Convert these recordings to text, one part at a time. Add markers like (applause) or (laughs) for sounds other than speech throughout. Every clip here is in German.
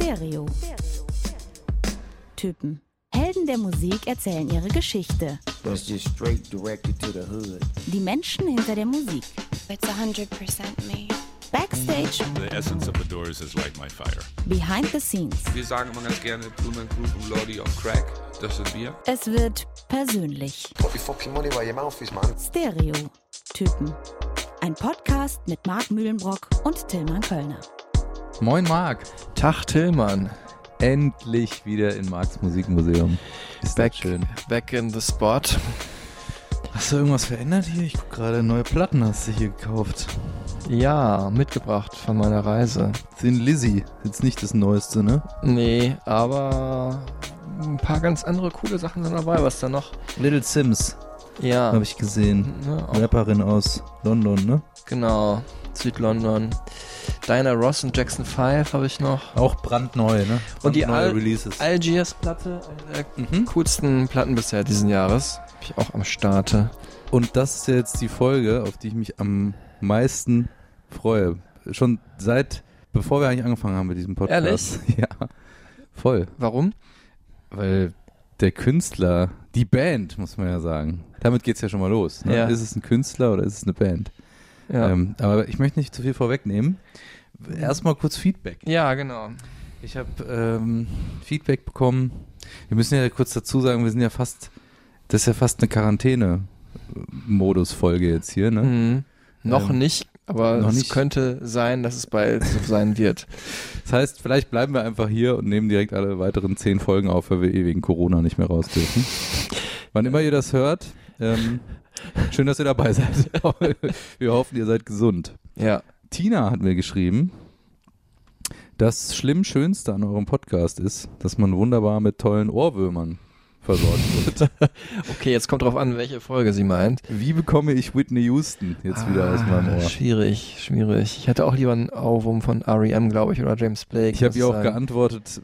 Stereo. Typen. Helden der Musik erzählen ihre Geschichte. That's just straight directed to the hood. Die Menschen hinter der Musik. It's 100% me. Backstage, The essence of the Doors is like my fire. behind the scenes. Wir sagen immer ganz gerne Blumen Group und Lordy on Crack. Das sind wir. Es wird persönlich. Stereo. Typen. Ein Podcast mit Marc Mühlenbrock und Tillmann Kölner. Moin Marc, Tag Tillmann. endlich wieder in Marks Musikmuseum. Ist Back, schön. back in the spot. Hast du irgendwas verändert hier? Ich guck gerade, neue Platten hast du hier gekauft. Ja, mitgebracht von meiner Reise. Sind Lizzy, jetzt nicht das Neueste, ne? Nee, aber ein paar ganz andere coole Sachen sind dabei. Was da noch? Little Sims, Ja, habe ich gesehen. auch, Rapperin aus London, ne? genau. Südlondon. Diana Ross und Jackson 5 habe ich noch. Auch brandneu, ne? Und die Al- Releases. Algiers-Platte, eine der Mhm. coolsten Platten bisher diesen Jahres. Hab ich auch am Starte. Und das ist jetzt die Folge, auf die ich mich am meisten freue. Schon seit, bevor wir eigentlich angefangen haben mit diesem Podcast. Ehrlich? (laughs) Ja, voll. Warum? Weil der Künstler, die Band, muss man ja sagen, damit geht's ja schon mal los. Ne? Ja. Ist es ein Künstler oder ist es eine Band? Ja, Ähm, aber ich möchte nicht zu viel vorwegnehmen. Erstmal kurz Feedback. ja genau. Ich habe ähm, Feedback bekommen. Wir müssen ja kurz dazu sagen, wir sind ja fast, das ist ja fast eine Quarantäne-Modus-Folge jetzt hier, ne? Mhm. Noch Ähm, nicht, aber noch es nicht. könnte sein, dass es bald so sein wird. (laughs) Das heißt, vielleicht bleiben wir einfach hier und nehmen direkt alle weiteren zehn Folgen auf, weil wir eh wegen Corona nicht mehr raus dürfen. Wann immer ihr das hört, ähm, schön, dass ihr dabei seid. (laughs) wir hoffen, ihr seid gesund. Ja. Tina hat mir geschrieben, das schlimm Schönste an eurem Podcast ist, dass man wunderbar mit tollen Ohrwürmern versorgt wird. (laughs) Okay, jetzt kommt drauf an, welche Folge sie meint. Wie bekomme ich Whitney Houston jetzt wieder aus meinem Ah, Ohr? Schwierig, schwierig. Ich hätte auch lieber einen Ohrwurm von R.E.M., glaube ich, oder James Blake. Ich habe ihr auch sagen. geantwortet,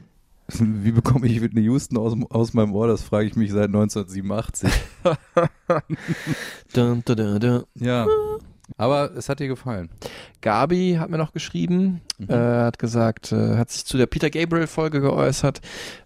(laughs) wie bekomme ich Whitney Houston aus, aus meinem Ohr? Das frage ich mich seit 1987. (laughs) Dun, dun, dun, dun. Ja, aber es hat dir gefallen. Gabi hat mir noch geschrieben, Mhm. äh, hat gesagt, äh, hat sich zu der Peter Gabriel-Folge geäußert.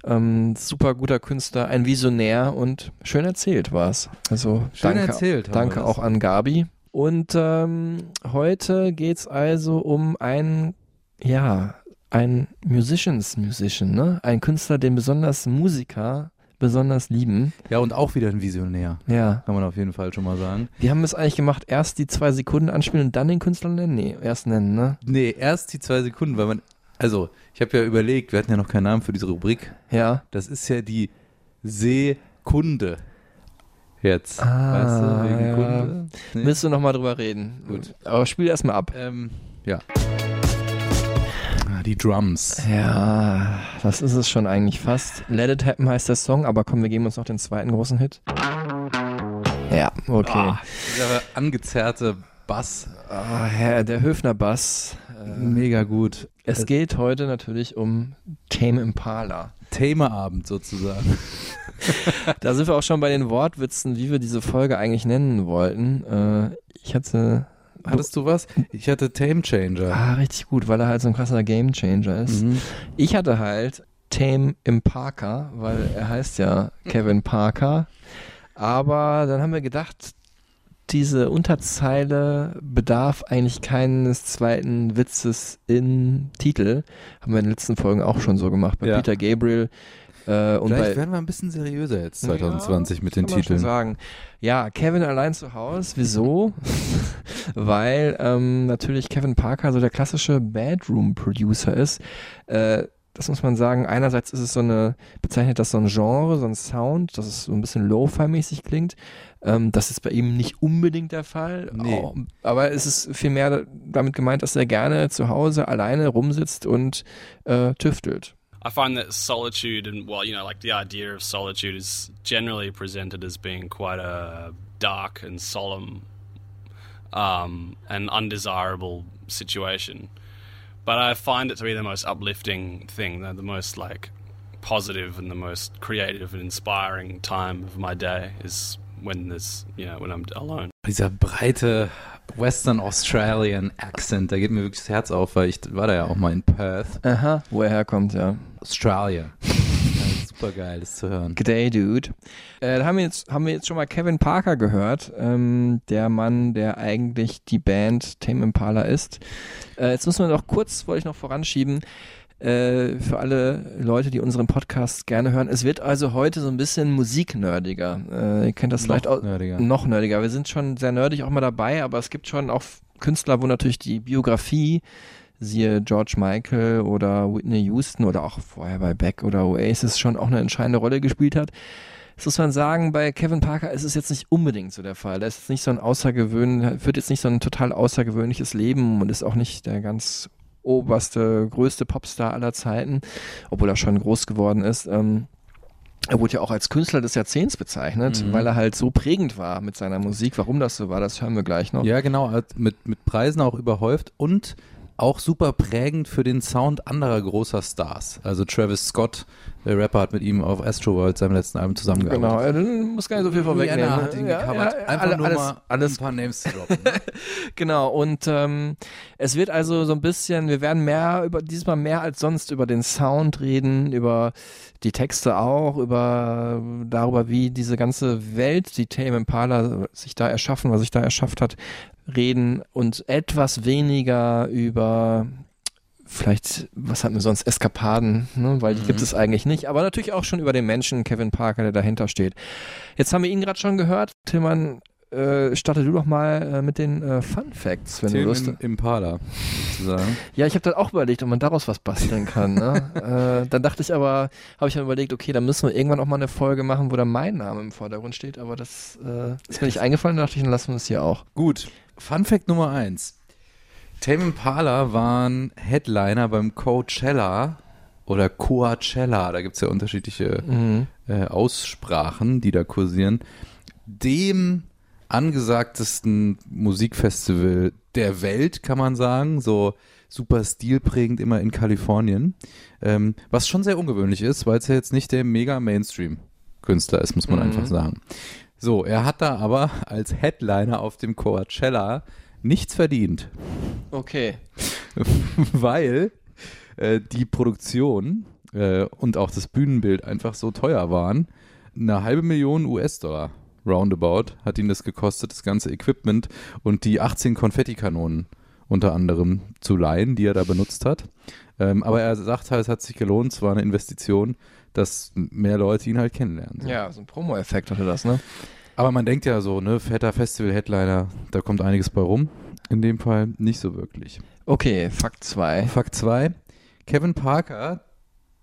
Ähm, super guter Künstler, ein Visionär und schön erzählt war es. Also Schön danke, erzählt. danke auch an Gabi. Und ähm, heute geht's also um einen, ja, ein Musicians Musician, ne? Ein Künstler, den besonders Musiker besonders lieben. Ja, und auch wieder ein Visionär. Ja. Kann man auf jeden Fall schon mal sagen. Wir haben es eigentlich gemacht, erst die zwei Sekunden anspielen und dann den Künstler nennen? Nee, erst nennen, ne? Nee, erst die zwei Sekunden, weil man, also ich habe ja überlegt, wir hatten ja noch keinen Namen für diese Rubrik. Ja. Das ist ja die Sekunde. Jetzt. Ah, weißt du, wegen ja. Kunde. Nee. Müsst du nochmal drüber reden. Gut. Aber spiel erst mal ab. Ähm, ja. Die Drums. Ja, das ist es schon eigentlich fast. Let It Happen heißt der Song, aber komm, wir geben uns noch den zweiten großen Hit. Ja, okay. Ah, dieser angezerrte Bass. Ah, Herr, der Höfner Bass. Äh, Mega gut. es geht heute natürlich um Tame Impala. Themaabend sozusagen. (laughs) Da sind wir auch schon bei den Wortwitzen, wie wir diese Folge eigentlich nennen wollten. Äh, ich hatte. Hattest du was? Ich hatte Tame Changer. Ah, richtig gut, weil er halt so ein krasser Gamechanger ist. Mhm. Ich hatte halt Tame im Parker, weil er heißt ja Kevin Parker. Aber dann haben wir gedacht, diese Unterzeile bedarf eigentlich keines zweiten Witzes im Titel. Haben wir in den letzten Folgen auch schon so gemacht. Bei Ja. Peter Gabriel äh, und Vielleicht werden wir ein bisschen seriöser jetzt 2020 mit den kann man schon Titeln. sagen. Ja, Kevin allein zu Hause. Wieso? (laughs) Weil ähm, natürlich Kevin Parker so der klassische Bedroom-Producer ist. Äh, das muss man sagen. Einerseits ist es so eine, bezeichnet das so ein Genre, so ein Sound, dass es so ein bisschen Lo-Fi-mäßig klingt. Ähm, das ist bei ihm nicht unbedingt der Fall. Nee. Auch, aber es ist vielmehr damit gemeint, dass er gerne zu Hause alleine rumsitzt und äh, tüftelt. I find that solitude and well, you know, like the idea of solitude is generally presented as being quite a dark and solemn um, and undesirable situation. But I find it to be the most uplifting thing, the, the most like positive and the most creative and inspiring time of my day is when there's, you know, when I'm alone. Dieser breite Western Australian Accent. Da geht mir wirklich das Herz auf, weil ich war da ja auch mal in Perth, Aha, wo er herkommt, ja. Australia. (laughs) Super geil, das zu hören. G'day, Dude. Äh, da haben wir, jetzt, haben wir jetzt schon mal Kevin Parker gehört, ähm, der Mann, der eigentlich die Band Tame Impala ist. Äh, jetzt müssen wir noch kurz, wollte ich noch voranschieben, äh, für alle Leute, die unseren Podcast gerne hören. Es wird also heute so ein bisschen musiknerdiger. Äh, ihr kennt das Noch vielleicht auch. nerdiger. Noch nerdiger. Wir sind schon sehr nerdig auch mal dabei, aber es gibt schon auch Künstler, wo natürlich die Biografie, siehe George Michael oder Whitney Houston oder auch vorher bei Beck oder Oasis schon auch eine entscheidende Rolle gespielt hat. Das muss man sagen, bei Kevin Parker ist es jetzt nicht unbedingt so der Fall. Er ist jetzt nicht so ein außergewöhnlich, führt jetzt nicht so ein total außergewöhnliches Leben und ist auch nicht der ganz oberste, größte Popstar aller Zeiten, obwohl er schon groß geworden ist. Ähm, er wurde ja auch als Künstler des Jahrzehnts bezeichnet, Mhm. weil er halt so prägend war mit seiner Musik. Warum das so war, das hören wir gleich noch. Ja, genau, mit, mit Preisen auch überhäuft und auch super prägend für den Sound anderer großer Stars. Also Travis Scott, der Rapper, hat mit ihm auf Astroworld, seinem letzten Album, zusammengearbeitet. Genau, er muss gar nicht so viel vorwegnehmen. Rihanna hat ihn Ja, gecovert. ja, Einfach alle- nur alles, mal alles ein paar Names zu droppen. ne? (laughs) Genau, und ähm, es wird also so ein bisschen, wir werden mehr über, diesmal mehr als sonst über den Sound reden, über die Texte auch, über darüber, wie diese ganze Welt, die Tame Impala sich da erschaffen, was sich da erschafft hat, reden und etwas weniger über vielleicht, was hatten wir sonst, Eskapaden, ne? weil die gibt es eigentlich nicht, aber natürlich auch schon über den Menschen Kevin Parker, der dahinter steht. Jetzt haben wir ihn gerade schon gehört. Tillmann, äh, starte du doch mal äh, mit den äh, Fun Facts, wenn du Lust Tim Impala, sozusagen. Ja, ich habe dann auch überlegt, ob man daraus was basteln kann. Ne? (laughs) äh, dann dachte ich aber, habe ich dann überlegt, okay, dann müssen wir irgendwann auch mal eine Folge machen, wo dann mein Name im Vordergrund steht, aber das äh, ist mir nicht eingefallen, da dachte ich, dann lassen wir es hier auch. Gut, Fun Fact Nummer eins. Tame Impala waren Headliner beim Coachella oder Coachella, da gibt es ja unterschiedliche Mhm. äh, Aussprachen, die da kursieren, dem angesagtesten Musikfestival der Welt, kann man sagen, so super stilprägend immer in Kalifornien, ähm, was schon sehr ungewöhnlich ist, weil es ja jetzt nicht der mega Mainstream-Künstler ist, muss man Mhm. einfach sagen. So, er hat da aber als Headliner auf dem Coachella nichts verdient, Okay. (laughs) weil äh, die Produktion äh, und auch das Bühnenbild einfach so teuer waren. Eine halbe Million US-Dollar roundabout hat ihn das gekostet, das ganze Equipment und die 18 Konfettikanonen unter anderem zu leihen, die er da benutzt hat. Ähm, aber er sagt halt, es hat sich gelohnt, es war eine Investition, dass mehr Leute ihn halt kennenlernen. So. Ja, so ein Promo-Effekt hatte das, ne? Aber man denkt ja so, ne, fetter Festival-Headliner, da kommt einiges bei rum. In dem Fall nicht so wirklich. Okay, Fakt 2. Fakt 2. Kevin Parker,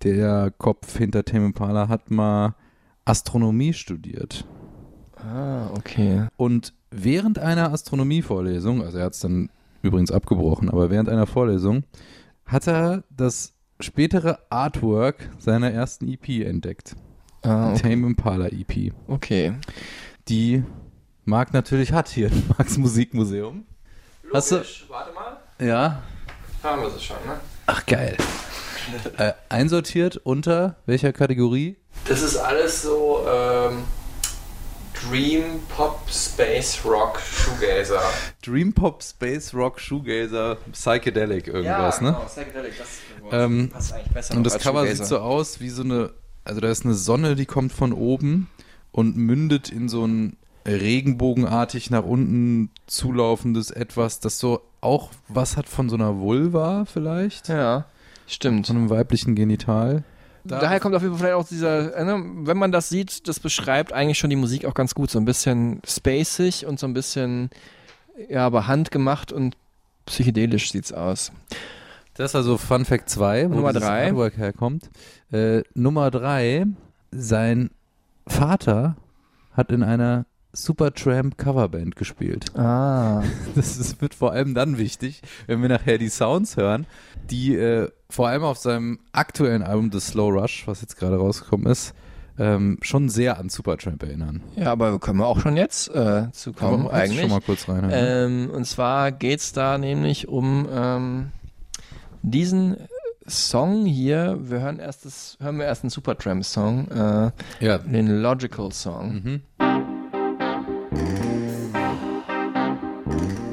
der Kopf hinter Tame Impala, hat mal Astronomie studiert. Ah, okay. Und während einer Astronomievorlesung, also er hat es dann übrigens abgebrochen, aber während einer Vorlesung, hat er das spätere Artwork seiner ersten EP entdeckt. Ah, okay. Tame Impala EP. okay. Die Marc natürlich hat hier im Marx Musikmuseum. Hast du- Warte mal. Ja. Haben wir es schon, ne? Ach geil. äh, einsortiert unter welcher Kategorie? Das ist alles so ähm, Dream Pop Space Rock Shoegazer. Dream Pop Space Rock Shoegazer Psychedelic irgendwas, ne? genau, Psychedelic, das Ähm, passt eigentlich besser Und das Cover Shoegazer. sieht so aus wie so eine, also da ist eine Sonne, die kommt von oben und mündet in so ein regenbogenartig nach unten zulaufendes etwas, das so auch was hat von so einer Vulva vielleicht, Ja, stimmt. so einem weiblichen Genital. Da- Daher kommt auf jeden Fall vielleicht auch dieser, äh, ne, wenn man das sieht, das beschreibt eigentlich schon die Musik auch ganz gut. So ein bisschen spacig und so ein bisschen, ja, aber handgemacht und psychedelisch sieht's aus. Das ist also Fun Fact 2, wo Nummer drei. Artwork herkommt. Äh, Nummer 3, sein Vater hat in einer Supertramp Coverband gespielt. Ah. (laughs) Das ist, wird vor allem dann wichtig, wenn wir nachher die Sounds hören, die äh, vor allem auf seinem aktuellen Album The Slow Rush, was jetzt gerade rausgekommen ist, ähm, schon sehr an Supertramp erinnern. Ja, aber können wir auch schon jetzt äh, zu kommen, du eigentlich. schon mal kurz reinhören. Ähm, und zwar geht's da nämlich um ähm, diesen Song hier. Wir hören erst das, hören wir erst einen Supertramp-Song, äh, ja. den Logical Song. Mhm.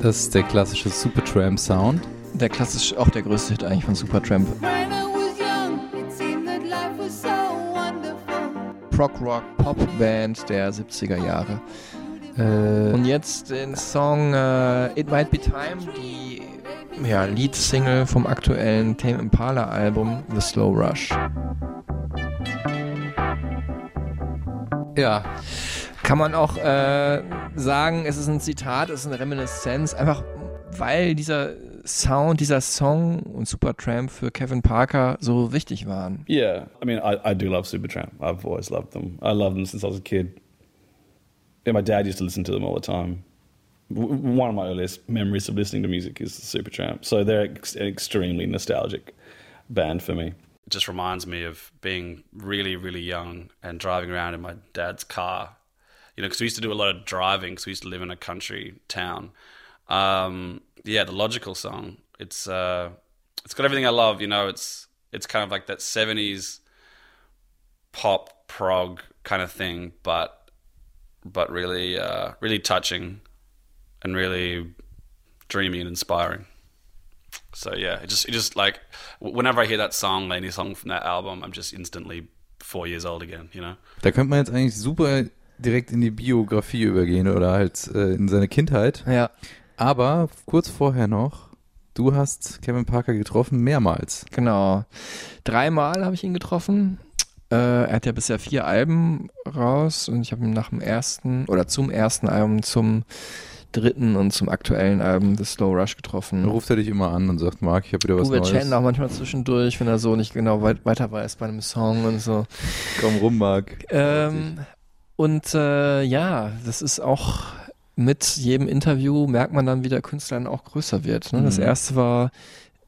Das ist der klassische Supertramp Sound. Der klassisch, auch der größte Hit eigentlich von Supertramp. Prog-Rock, Pop-Band der 70er Jahre. Äh, Und jetzt den Song äh, It Might Be Time, die ja, Lead-Single vom aktuellen Tame Impala-Album The Slow Rush. ja, Kann man auch äh, sagen, es ist ein Zitat, es ist eine Reminiszenz, einfach weil dieser Sound, dieser Song und Supertramp für Kevin Parker so wichtig waren. Yeah, I mean, I, I do love Supertramp. I've always loved them. I loved them since I was a kid. Yeah, my dad used to listen to them all the time. W- one of my earliest memories of listening to music is Supertramp. So they're ex- an extremely nostalgic band for me. It just reminds me of being really, really young and driving around in my dad's car. You know, because we used to do a lot of driving because we used to live in a country town. Um, yeah, the logical song. It's uh, it's got everything I love. You know, it's it's kind of like that '70s pop prog kind of thing, but but really uh, really touching and really dreamy and inspiring. So yeah, it just it just like whenever I hear that song, any song from that album, I'm just instantly four years old again. You know. da könnte man jetzt eigentlich super direkt in die Biografie übergehen oder halt äh, in seine Kindheit. Ja. Aber kurz vorher noch, du hast Kevin Parker getroffen, mehrmals. Genau. Dreimal habe ich ihn getroffen. Äh, er hat ja bisher vier Alben raus und ich habe ihn nach dem ersten oder zum ersten Album, zum dritten und zum aktuellen Album The Slow Rush getroffen. Dann ruft er dich immer an und sagt, Marc, ich habe wieder was Wir Neues. chatten auch manchmal zwischendurch, wenn er so nicht genau weit weiter weiß bei einem Song und so. Komm rum, Marc. Ähm, und äh, ja, das ist auch mit jedem Interview merkt man dann, wie der Künstler dann auch größer wird. Ne? Das Mhm. erste war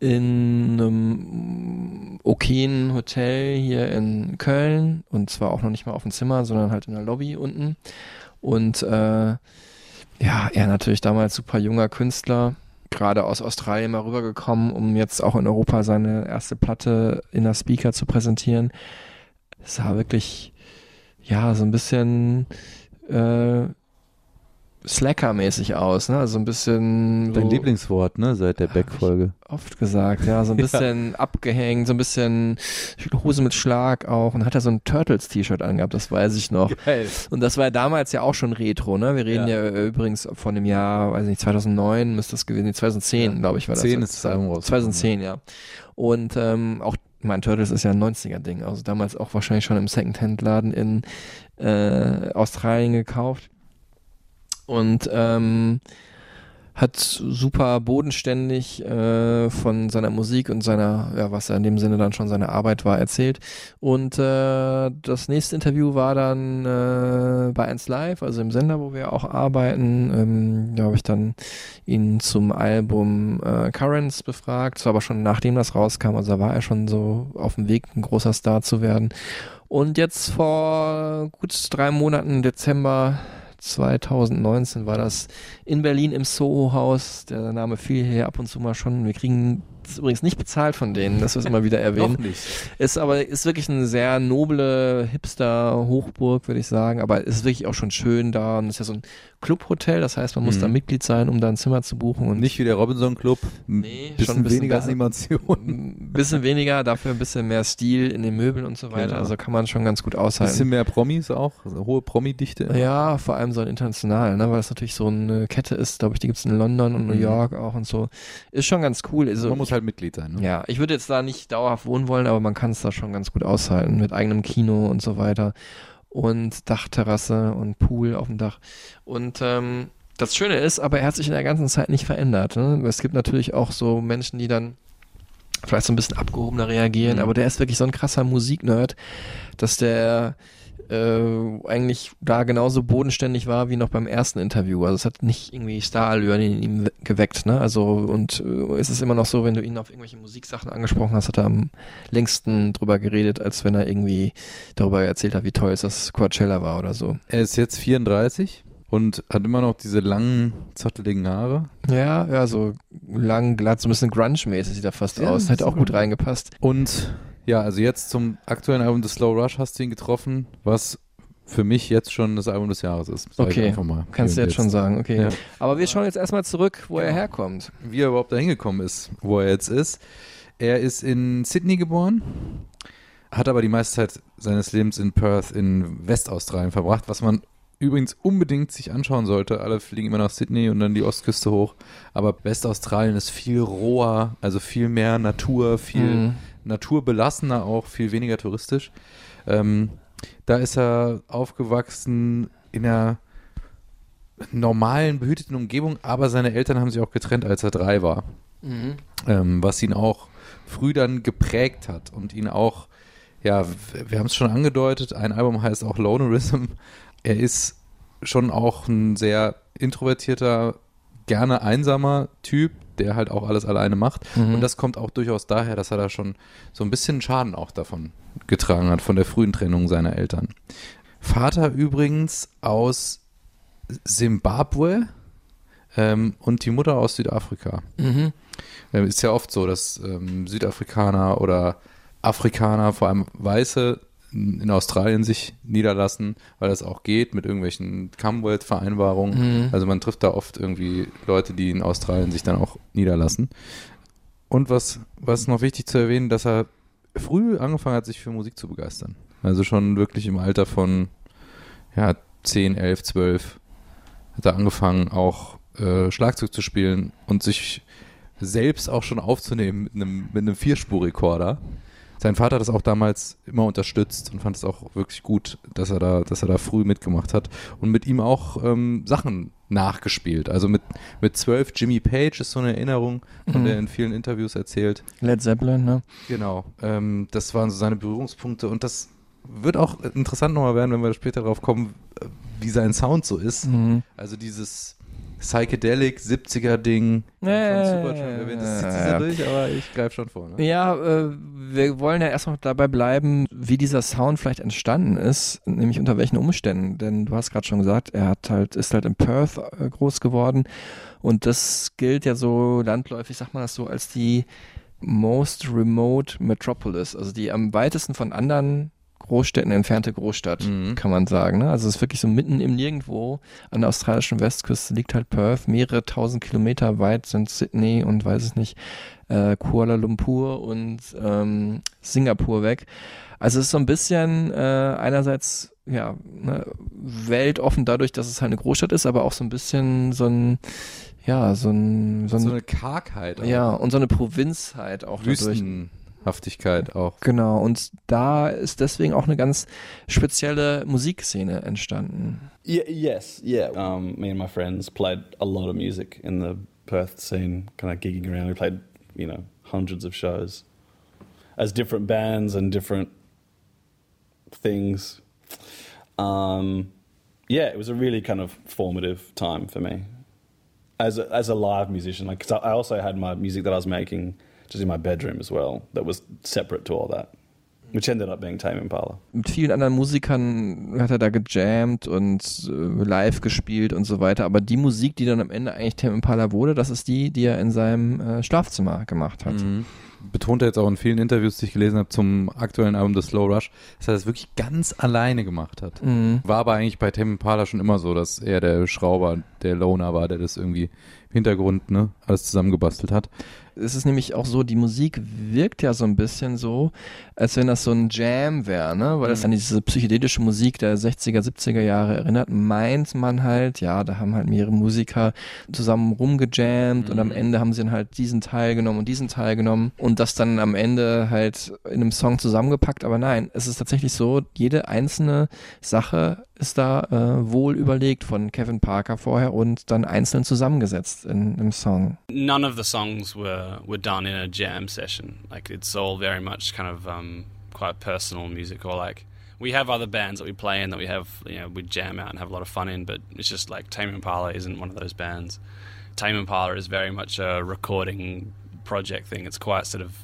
in einem okayen Hotel hier in Köln und zwar auch noch nicht mal auf dem Zimmer, sondern halt in der Lobby unten. Und äh, ja, er natürlich damals super junger Künstler, gerade aus Australien mal rübergekommen, um jetzt auch in Europa seine erste Platte in der Speaker zu präsentieren. Es war wirklich ja, so ein bisschen äh, Slacker-mäßig aus, ne? Also ein bisschen Dein so Lieblingswort, ne, seit der Beck-Folge. oft gesagt, ja, so ein (laughs) bisschen abgehängt, so ein bisschen Hose mit Schlag auch und hat er so ein Turtles-T-Shirt angehabt, das weiß ich noch. Geil. Und das war ja damals ja auch schon Retro, ne? Wir reden ja, Ja. äh, übrigens von dem Jahr, weiß nicht, 2009 müsste das gewesen sein, 2010, Ja. glaube ich, war das. 10 ist das Album rausgekommen. 2010, ja. Und ähm, auch, mein Turtles ist ja ein 90er-Ding, also damals auch wahrscheinlich schon im Second-Hand-Laden in äh, Australien gekauft. Und ähm, hat super bodenständig äh, von seiner Musik und seiner, ja, was ja in dem Sinne dann schon seine Arbeit war, erzählt. Und äh, das nächste Interview war dann äh, bei 1 Live, also im Sender, wo wir auch arbeiten. Ähm, da habe ich dann ihn zum Album äh, Currents befragt. Das war aber schon nachdem das rauskam, also da war er schon so auf dem Weg, ein großer Star zu werden. Und jetzt vor gut drei Monaten, Dezember 2019 war das in Berlin im Soho-Haus. Der Name fiel hier ab und zu mal schon. Wir kriegen es übrigens nicht bezahlt von denen, das wir immer wieder (laughs) erwähnen. Noch nicht. Ist aber ist wirklich eine sehr noble Hipster-Hochburg, würde ich sagen. Aber ist wirklich auch schon schön da. Und ist ja so ein Clubhotel, das heißt, man muss Mhm. da Mitglied sein, um da ein Zimmer zu buchen. Und Nicht wie der Robinson Club. Nee, schon bisschen ein bisschen weniger. Animation. ein bisschen weniger, dafür ein bisschen mehr Stil in den Möbeln und so weiter. Genau. Also kann man schon ganz gut Ein aushalten. bisschen mehr Promis auch. Also hohe Promi-Dichte. Ja, vor allem so ein international, ne, weil das natürlich so eine Kette ist, glaube ich, die gibt's in London und New Mhm. York auch und so. Ist schon ganz cool. Also, Man muss halt Mitglied sein. Ne? ja, ich würde jetzt da nicht dauerhaft wohnen wollen, aber man kann es da schon ganz gut aushalten mit eigenem Kino und so weiter und Dachterrasse und Pool auf dem Dach. Und ähm, das Schöne ist, aber er hat sich in der ganzen Zeit nicht verändert. Ne? Es gibt natürlich auch so Menschen, die dann vielleicht so ein bisschen abgehobener reagieren, Mhm. aber der ist wirklich so ein krasser Musiknerd, dass der äh, eigentlich da genauso bodenständig war wie noch beim ersten Interview. Also es hat nicht irgendwie Starallüren in ihm we- geweckt, ne? Also und äh, es ist immer noch so, wenn du ihn auf irgendwelche Musiksachen angesprochen hast, hat er am längsten drüber geredet, als wenn er irgendwie darüber erzählt hat, wie toll es das Coachella war oder so. Er ist jetzt 34 und hat immer noch diese langen, zotteligen Haare. Ja, ja, so lang, glatt, so ein bisschen grunge-mäßig sieht er fast Ja, aus. Hätte auch gut reingepasst. Und ja, also jetzt zum aktuellen Album The Slow Rush hast du ihn getroffen, was für mich jetzt schon das Album des Jahres ist. Sag Okay, kannst du jetzt und schon sagen, okay. Ja. Aber wir schauen jetzt erstmal zurück, wo er herkommt. Wie er überhaupt da hingekommen ist, wo er jetzt ist. Er ist in Sydney geboren, hat aber die meiste Zeit seines Lebens in Perth in Westaustralien verbracht, was man übrigens unbedingt sich anschauen sollte. Alle fliegen immer nach Sydney und dann die Ostküste hoch. Aber Westaustralien ist viel roher, also viel mehr Natur, viel Mhm. Naturbelassener auch, viel weniger touristisch. Ähm, da ist er aufgewachsen in einer normalen, behüteten Umgebung, aber seine Eltern haben sich auch getrennt, als er drei war. Mhm. Ähm, was ihn auch früh dann geprägt hat und ihn auch, ja, wir haben es schon angedeutet, ein Album heißt auch Lonerism. Er ist schon auch ein sehr introvertierter, gerne einsamer Typ, der halt auch alles alleine macht. Mhm. Und das kommt auch durchaus daher, dass er da schon so ein bisschen Schaden auch davon getragen hat, von der frühen Trennung seiner Eltern. Vater übrigens aus Simbabwe ähm, und die Mutter aus Südafrika. Mhm. Ähm, ist ja oft so, dass ähm, Südafrikaner oder Afrikaner, vor allem Weiße, in Australien sich niederlassen, weil das auch geht mit irgendwelchen Commonwealth-Vereinbarungen. Mhm. Also man trifft da oft irgendwie Leute, die in Australien sich dann auch niederlassen. Und was, was noch wichtig zu erwähnen, dass er früh angefangen hat, sich für Musik zu begeistern. Also schon wirklich im Alter von ja, 10, 11, 12 hat er angefangen, auch äh, Schlagzeug zu spielen und sich selbst auch schon aufzunehmen mit einem, mit einem Vierspurrekorder. Sein Vater hat das auch damals immer unterstützt und fand es auch wirklich gut, dass er da, dass er da früh mitgemacht hat und mit ihm auch ähm, Sachen nachgespielt. Also mit, mit zwölf Jimmy Page ist so eine Erinnerung, von Mhm. der er in vielen Interviews erzählt. Led Zeppelin, ne? Genau. Ähm, das waren so seine Berührungspunkte und das wird auch interessant nochmal werden, wenn wir später darauf kommen, wie sein Sound so ist. Mhm. Also dieses Psychedelic 70er Ding von Supertramp erwähnt. Das zieht sich ja. ja durch, aber ich greife schon vor. Ne? Ja, äh, wir wollen ja erst noch dabei bleiben, wie dieser Sound vielleicht entstanden ist, nämlich unter welchen Umständen. Denn du hast gerade schon gesagt, er hat halt, ist halt in Perth äh, groß geworden und das gilt ja so landläufig, sagt man das so, als die most remote metropolis, also die am weitesten von anderen Großstädten entfernte Großstadt, Mhm. kann man sagen. Ne? Also es ist wirklich so mitten im Nirgendwo an der australischen Westküste liegt halt Perth. Mehrere tausend Kilometer weit sind Sydney und weiß es nicht, äh, Kuala Lumpur und ähm, Singapur weg. Also es ist so ein bisschen äh, einerseits ja ne, weltoffen dadurch, dass es halt eine Großstadt ist, aber auch so ein bisschen so ein ja so ein so, ein, So eine Kargheit. auch. ja und so eine Provinzheit auch dadurch. Wüstenhaftigkeit auch. Genau, und da ist deswegen auch eine ganz spezielle Musikszene entstanden. Yeah, yes, yeah. Um, me and my friends played a lot of music in the Perth scene, kind of gigging around. We played, you know, hundreds of shows as different bands and different things. Um, yeah, it was a really kind of formative time for me as a, as a live musician. Like, I also had my music that I was making just in my bedroom as well, that was separate to all that, which ended up being Tame Impala. Mit vielen anderen Musikern hat er da gejammt und äh, live gespielt und so weiter. Aber die Musik, die dann am Ende eigentlich Tame Impala wurde, das ist die, die er in seinem äh, Schlafzimmer gemacht hat. Mhm. Betont er jetzt auch in vielen Interviews, die ich gelesen habe zum aktuellen Album The Slow Rush, dass er das wirklich ganz alleine gemacht hat. Mhm. War aber eigentlich bei Tame Impala schon immer so, dass er der Schrauber, der Loner war, der das irgendwie im Hintergrund ne, alles zusammengebastelt hat. Es ist nämlich auch so, die Musik wirkt ja so ein bisschen so, als wenn das so ein Jam wäre, ne? Weil das an diese psychedelische Musik der 60er, 70er Jahre erinnert, meint man halt, ja, da haben halt mehrere Musiker zusammen rumgejammt und am Ende haben sie dann halt diesen Teil genommen und diesen Teil genommen und das dann am Ende halt in einem Song zusammengepackt. Aber nein, es ist tatsächlich so, jede einzelne Sache ist da äh, wohl überlegt von Kevin Parker vorher und dann einzeln zusammengesetzt in, im Song. None of the songs were, were done in a jam session. Like it's all very much kind of um, quite personal music, or like we have other bands that we play in that we have, you know, we jam out and have a lot of fun in. But it's just like Tame Impala isn't one of those bands. Tame Impala is very much a recording project thing. It's quite sort of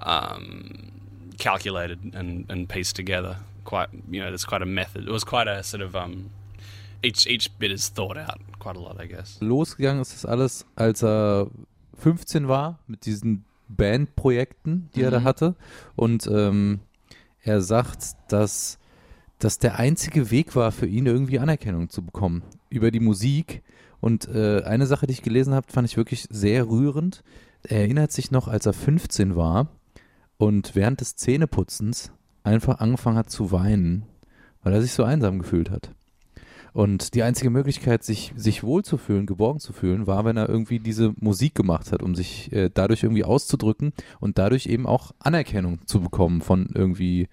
um, calculated and, and pieced together. Quite, you know, there's quite a method. It was quite a sort of um, each each bit is thought out quite a lot, I guess. Losgegangen ist das alles, als er 15 war, mit diesen Bandprojekten, die er da Mhm. hatte. Und ähm, er sagt, dass das der einzige Weg war für ihn, irgendwie Anerkennung zu bekommen über die Musik. Und äh, eine Sache, die ich gelesen habe, fand ich wirklich sehr rührend. Er erinnert sich noch, als er 15 war und während des Zähneputzens einfach angefangen hat zu weinen, weil er sich so einsam gefühlt hat. Und die einzige Möglichkeit, sich, sich wohlzufühlen, geborgen zu fühlen, war, wenn er irgendwie diese Musik gemacht hat, um sich äh, dadurch irgendwie auszudrücken und dadurch eben auch Anerkennung zu bekommen von irgendwie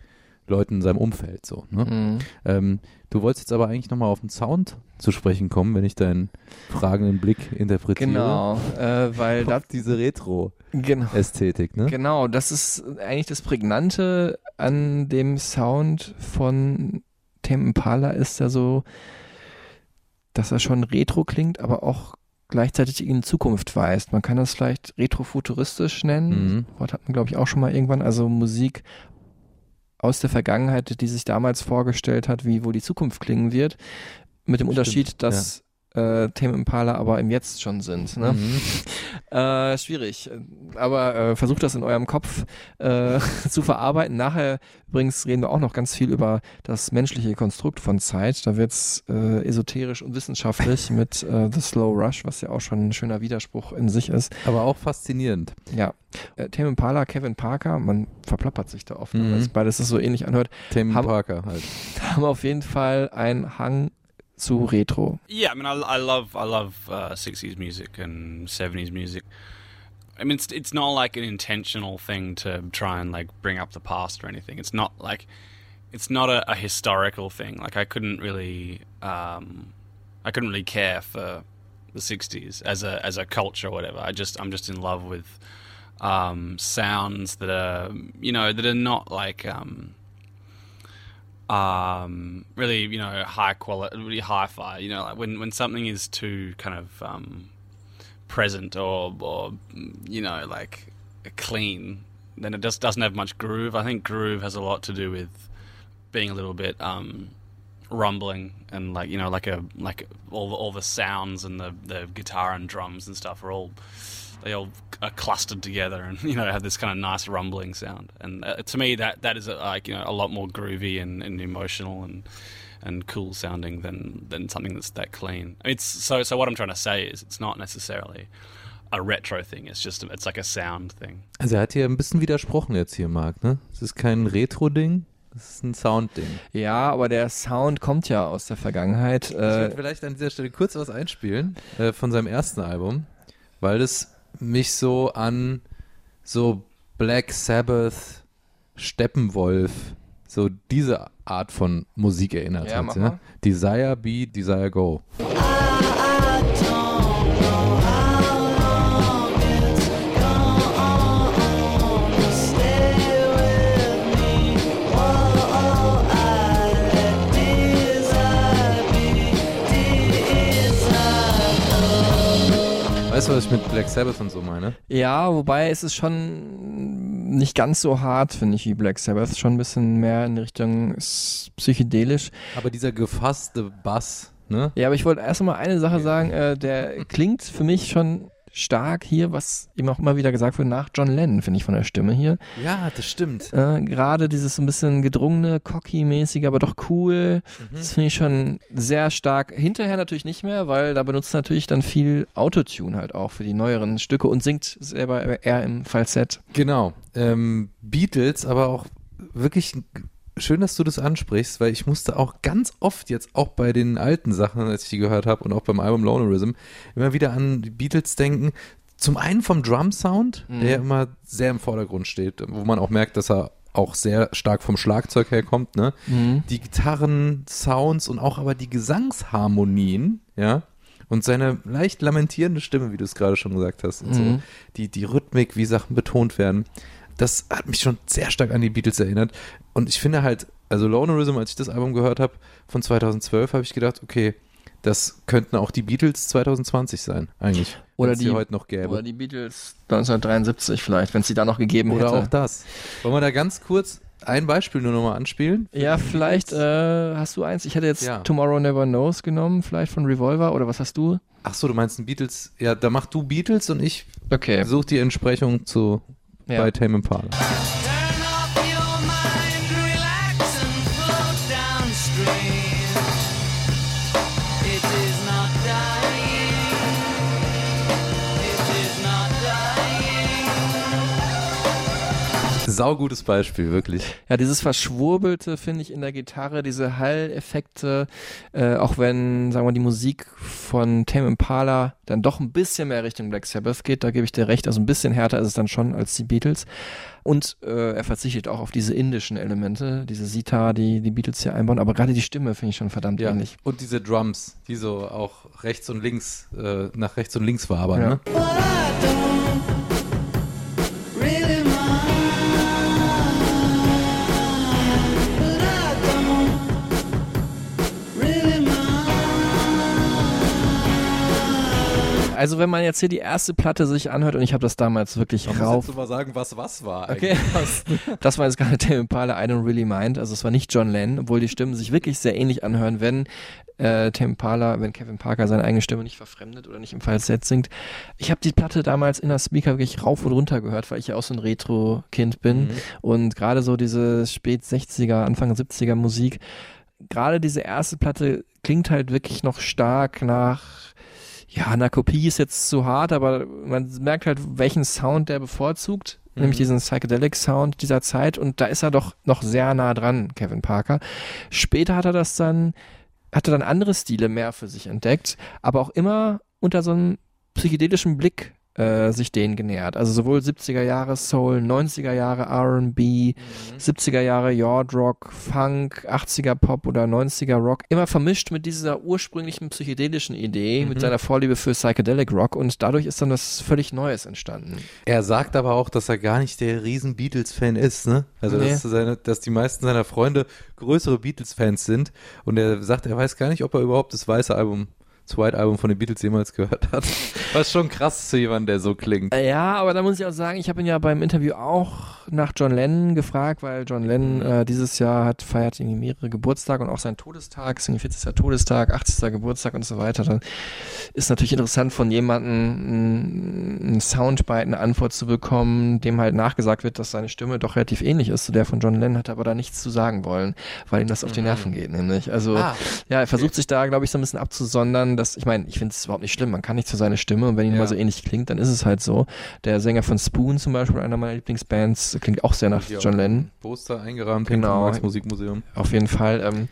Leuten in seinem Umfeld. So, ne? Mhm. ähm, du wolltest jetzt aber eigentlich nochmal auf den Sound zu sprechen kommen, wenn ich deinen fragenden Blick interpretiere. Genau, äh, weil (laughs) das diese Retro-Ästhetik, genau, ne? genau, das ist eigentlich das Prägnante an dem Sound von Impala ist ja so, dass er schon retro klingt, aber auch gleichzeitig in Zukunft weist. Man kann das vielleicht retrofuturistisch nennen. Mhm. Das Wort hat man, glaube ich, auch schon mal irgendwann. Also Musik aus der Vergangenheit, die sich damals vorgestellt hat, wie wohl die Zukunft klingen wird. Mit dem Stimmt, Unterschied, dass äh, Tame Impala aber im Jetzt schon sind. Ne? Mhm. (laughs) Äh, schwierig. Aber äh, versucht das in eurem Kopf äh, (laughs) zu verarbeiten. Nachher übrigens reden wir auch noch ganz viel über das menschliche Konstrukt von Zeit. Da wird's äh, esoterisch und wissenschaftlich (laughs) mit äh, The Slow Rush, was ja auch schon ein schöner Widerspruch in sich ist. Aber auch faszinierend. Ja. Äh, Tame Impala, Kevin Parker, man verplappert sich da oft, Mhm. weil es beides so ähnlich anhört, Tame Haben- Parker halt. haben auf jeden Fall einen Hang zu Retro. Yeah, I mean, I, I love I love uh, 60s music and 70s music. I mean, it's it's not like an intentional thing to try and like bring up the past or anything. It's not like it's not a, a historical thing. Like I couldn't really um, I couldn't really care for the 60s as a as a culture or whatever. I just I'm just in love with um, sounds that are you know that are not like um, um, really, you know, high quality, really hi-fi. You know, like when when something is too kind of um, present or or you know like clean, then it just doesn't have much groove. I think groove has a lot to do with being a little bit um, rumbling and like you know like a like all the, all the sounds and the the guitar and drums and stuff are all they all are clustered together and you know have this kind of nice rumbling sound and uh, to me that that is uh like you know a lot more groovy and, and emotional and and cool sounding than than something that's that clean it's so so what i'm trying to say is it's not necessarily a retro thing it's just it's like a sound thing Also er hat hier ein bisschen widersprochen jetzt hier, Marc, ne? Es ist kein Retro-Ding, es ist ein Sound-Ding. Ja, aber der Sound kommt ja aus der Vergangenheit. Ich würde Äh, vielleicht an dieser Stelle kurz was einspielen äh, von seinem ersten Album, weil das mich so an so Black Sabbath, Steppenwolf, so diese Art von Musik erinnert Ja, hat. mal. Desire Be, Desire Go. Weißt du, was ich mit Black Sabbath und so meine? ja, wobei es ist schon nicht ganz so hart, finde ich, wie Black Sabbath. Schon ein bisschen mehr in Richtung psychedelisch. Aber dieser gefasste Bass, ne? Ja, aber ich wollte erst mal eine Sache sagen. Äh, der klingt für mich schon stark hier, was ihm auch immer wieder gesagt wird, nach John Lennon, finde ich, von der Stimme hier. Ja, das stimmt. Äh, Gerade dieses so ein bisschen gedrungene, cocky-mäßige, aber doch cool. Mhm. Das finde ich schon sehr stark. Hinterher natürlich nicht mehr, weil da benutzt natürlich dann viel Autotune halt auch für die neueren Stücke und singt selber eher im Falsett. Genau. Ähm, Beatles, aber auch wirklich schön, dass du das ansprichst, weil ich musste auch ganz oft jetzt auch bei den alten Sachen, als ich die gehört habe und auch beim Album Lonerism, immer wieder an die Beatles denken. Zum einen vom Drum-Sound, Mhm. der ja immer sehr im Vordergrund steht, wo man auch merkt, dass er auch sehr stark vom Schlagzeug herkommt, ne? Die Gitarren-Sounds und auch aber die Gesangsharmonien, ja, und seine leicht lamentierende Stimme, wie du es gerade schon gesagt hast, und so, Mhm. die, die Rhythmik, wie Sachen betont werden, das hat mich schon sehr stark an die Beatles erinnert. Und ich finde halt, also Lonerism, als ich das Album gehört habe von 2012, habe ich gedacht, okay, das könnten auch die Beatles 2020 sein, eigentlich. Oder die- die heute noch gäbe. Oder die Beatles 1973 vielleicht, wenn es die da noch gegeben Oder hätte. auch das. Wollen wir da ganz kurz ein Beispiel nur nochmal anspielen? Ja, vielleicht äh, hast du eins. Ich hätte jetzt Ja. Tomorrow Never Knows genommen, vielleicht von Revolver oder was hast du? Ach so, du meinst ein Beatles? Ja, da mach du Beatles und ich Okay. suche die Entsprechung zu Ja. bei Tame Impala. Saugutes Beispiel, wirklich. Ja, dieses Verschwurbelte finde ich in der Gitarre, diese Hall-Effekte, äh, auch wenn, sagen wir mal, die Musik von Tame Impala dann doch ein bisschen mehr Richtung Black Sabbath geht, da gebe ich dir recht, also ein bisschen härter ist es dann schon als die Beatles. Und äh, er verzichtet auch auf diese indischen Elemente, diese Sita, die die Beatles hier einbauen, aber gerade die Stimme finde ich schon verdammt Ja. ähnlich. Und diese Drums, die so auch rechts und links, äh, nach rechts und links wabern, Ja. ne? Also wenn man jetzt hier die erste Platte sich anhört und ich habe das damals wirklich Man rauf muss jetzt mal sagen, was was war Okay, (laughs) das war jetzt gerade Tame Impala, I don't really mind. Also es war nicht John Lennon, obwohl die Stimmen sich wirklich sehr ähnlich anhören, wenn äh, Tame Impala, wenn Kevin Parker seine eigene Stimme nicht verfremdet oder nicht im Falsett singt. Ich habe die Platte damals in der Speaker wirklich rauf und runter gehört, weil ich ja auch so ein Retro-Kind bin. Und gerade so diese spät 60er, Anfang 70er Musik, gerade diese erste Platte klingt halt wirklich noch stark nach ja, eine Kopie ist jetzt zu hart, aber man merkt halt, welchen Sound der bevorzugt, nämlich diesen Psychedelic Sound dieser Zeit. Und da ist er doch noch sehr nah dran, Kevin Parker. Später hat er das dann, hat er dann andere Stile mehr für sich entdeckt, aber auch immer unter so einem psychedelischen Blick äh, sich denen genähert. Also sowohl 70er Jahre Soul, 90er Jahre R&B, 70er Jahre Yard Rock, Funk, 80er Pop oder 90er Rock, immer vermischt mit dieser ursprünglichen psychedelischen Idee, mit seiner Vorliebe für Psychedelic Rock und dadurch ist dann was völlig Neues entstanden. Er sagt aber auch, dass er gar nicht der riesen Beatles-Fan ist, ne? Also, Nee. dass, seine, dass die meisten seiner Freunde größere Beatles-Fans sind. Und er sagt, er weiß gar nicht, ob er überhaupt das weiße Album, das White Album von den Beatles jemals gehört hat. Was schon krass zu jemandem, der so klingt. Äh, Ja, aber da muss ich auch sagen, ich habe ihn ja beim Interview auch nach John Lennon gefragt, weil John Lennon äh, dieses Jahr hat feiert irgendwie mehrere Geburtstage und auch seinen Todestag, irgendwie 40. Todestag, 80. Geburtstag und so weiter. Dann ist natürlich interessant von jemandem einen Soundbite, eine Antwort zu bekommen, dem halt nachgesagt wird, dass seine Stimme doch relativ ähnlich ist zu der von John Lennon, hat aber da nichts zu sagen wollen, weil ihm das auf die Nerven geht, nämlich. Also Ah, ja, er versucht sich da, glaube ich, so ein bisschen abzusondern, dass, ich meine, ich finde es überhaupt nicht schlimm, man kann nicht zu seiner Stimme und wenn ihn Ja. mal so ähnlich klingt, dann ist es halt so. Der Sänger von Spoon zum Beispiel, einer meiner Lieblingsbands, klingt auch sehr nach John Lennon. Poster eingerahmt Genau. im Musikmuseum. Auf jeden Fall. Ähm,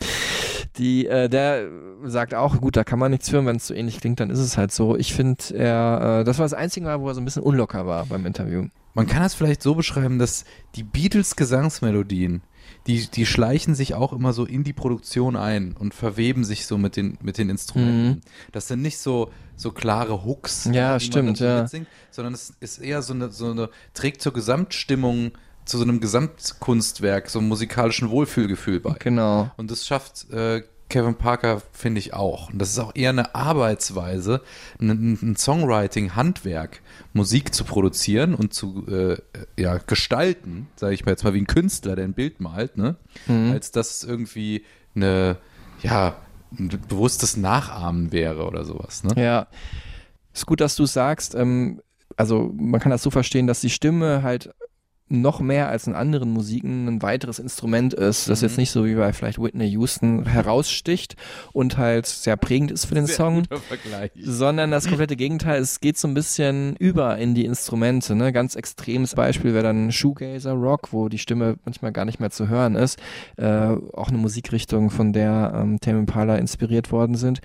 die, äh, der sagt auch, gut, da kann man nichts hören, wenn es so ähnlich klingt, dann ist es halt so. Ich finde, er, äh, das war das einzige Mal, wo er so ein bisschen unlocker war beim Interview. Man kann das vielleicht so beschreiben, dass die Beatles Gesangsmelodien, die, die schleichen sich auch immer so in die Produktion ein und verweben sich so mit den, mit den Instrumenten. Das sind nicht so, so klare Hooks, Mhm. Ja, die stimmt, man ja. mitsingt, sondern es ist eher so eine, so eine, trägt zur Gesamtstimmung, zu so einem Gesamtkunstwerk, so einem musikalischen Wohlfühlgefühl bei. Genau. Und das schafft äh, Kevin Parker, finde ich auch. Und das ist auch eher eine Arbeitsweise, ein, ein Songwriting-Handwerk, Musik zu produzieren und zu äh, ja, gestalten, sage ich mal jetzt mal wie ein Künstler, der ein Bild malt, ne? als dass es irgendwie eine, ja, ein bewusstes Nachahmen wäre oder sowas. Ne? Ja. Ist gut, dass du sagst. Ähm, also man kann das so verstehen, dass die Stimme halt noch mehr als in anderen Musiken ein weiteres Instrument ist, das jetzt nicht so wie bei vielleicht Whitney Houston heraussticht und halt sehr prägend ist für den Song, Vergleich. sondern das komplette Gegenteil, es geht so ein bisschen über in die Instrumente. Ne? Ganz extremes Beispiel wäre dann Shoegazer Rock, wo die Stimme manchmal gar nicht mehr zu hören ist. Äh, auch eine Musikrichtung, von der ähm, Tame Impala inspiriert worden sind.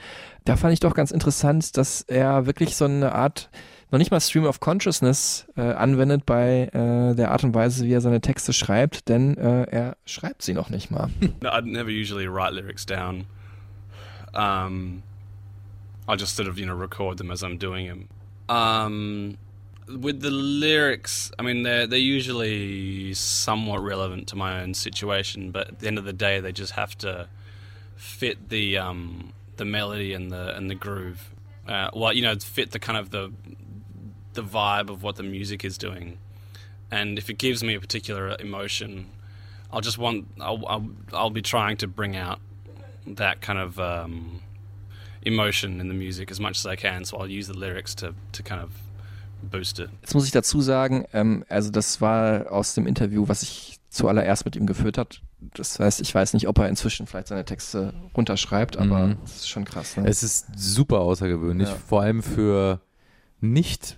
Da fand ich doch ganz interessant, dass er wirklich so eine Art noch nicht mal Stream of Consciousness äh, anwendet bei äh, der Art und Weise, wie er seine Texte schreibt, denn äh, er schreibt sie noch nicht mal. (laughs) No, I'd never usually write lyrics down. Um, I just sort of, you know, record them as I'm doing them. Um, with the lyrics, I mean, they're they're usually somewhat relevant to my own situation, but at the end of the day, they just have to fit the um, the melody and the and the groove. Uh, well, you know, fit the kind of the the vibe of what the music is doing. And if it gives me a particular emotion, I'll just want I'll I'll, I'll be trying to bring out that kind of um, emotion in the music as much as I can. So I'll use the lyrics to to kind of boost it. Jetzt muss ich dazu sagen, ähm, also das war aus dem Interview, was ich zuallererst mit ihm geführt hat. Das heißt, ich weiß nicht, ob er inzwischen vielleicht seine Texte runterschreibt, aber Mhm. das ist schon krass. Ne? Es ist super außergewöhnlich, Ja. vor allem für nicht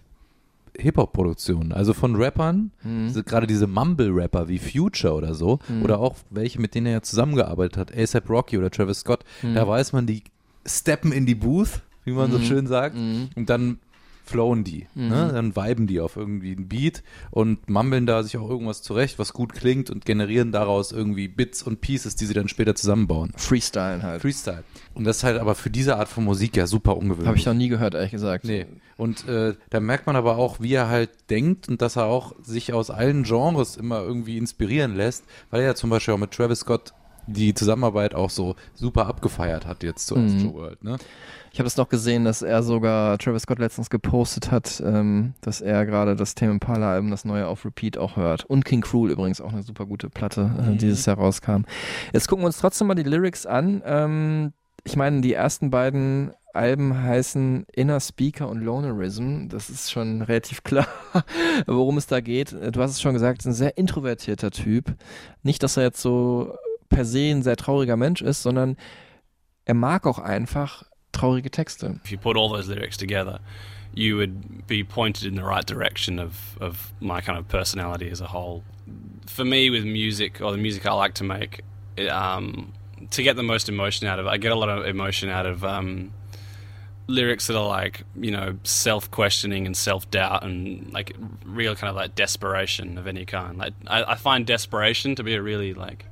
Hip-Hop-Produktionen. Also von Rappern, Mhm. gerade diese Mumble-Rapper wie Future oder so, Mhm. oder auch welche, mit denen er ja zusammengearbeitet hat, ASAP Rocky oder Travis Scott, Mhm. da weiß man, die steppen in die Booth, wie man so Mhm. schön sagt, Mhm. und dann flowen die. Mhm. Ne? Dann viben die auf irgendwie einen Beat und mumbeln da sich auch irgendwas zurecht, was gut klingt und generieren daraus irgendwie Bits und Pieces, die sie dann später zusammenbauen. Freestyle halt. Freestyle. Und das ist halt aber für diese Art von Musik ja super ungewöhnlich. Habe ich noch nie gehört, ehrlich gesagt. Nee. Und äh, da merkt man aber auch, wie er halt denkt und dass er auch sich aus allen Genres immer irgendwie inspirieren lässt, weil er ja zum Beispiel auch mit Travis Scott die Zusammenarbeit auch so super abgefeiert hat jetzt zu Mhm. Astro World. Ne? Ich habe es noch gesehen, dass er sogar Travis Scott letztens gepostet hat, ähm, dass er gerade das Tame Impala Album, das neue auf Repeat auch hört. Und King Cruel übrigens auch eine super gute Platte, äh, Mhm. dieses Jahr rauskam. Jetzt gucken wir uns trotzdem mal die Lyrics an. Ähm, ich meine, die ersten beiden Alben heißen Inner Speaker und Lonerism. Das ist schon relativ (laughs) klar, worum es da geht. Du hast es schon gesagt, ein sehr introvertierter Typ. Nicht, dass er jetzt so per se ein sehr trauriger Mensch ist, sondern er mag auch einfach traurige Texte. If you put all those lyrics together, you would be pointed in the right direction of, of my kind of personality as a whole. For me, with music or the music I like to make, it, um, to get the most emotion out of it, I get a lot of emotion out of um, lyrics that are like you know self-questioning and self-doubt and like real kind of like desperation of any kind. Like I, I find desperation to be a really like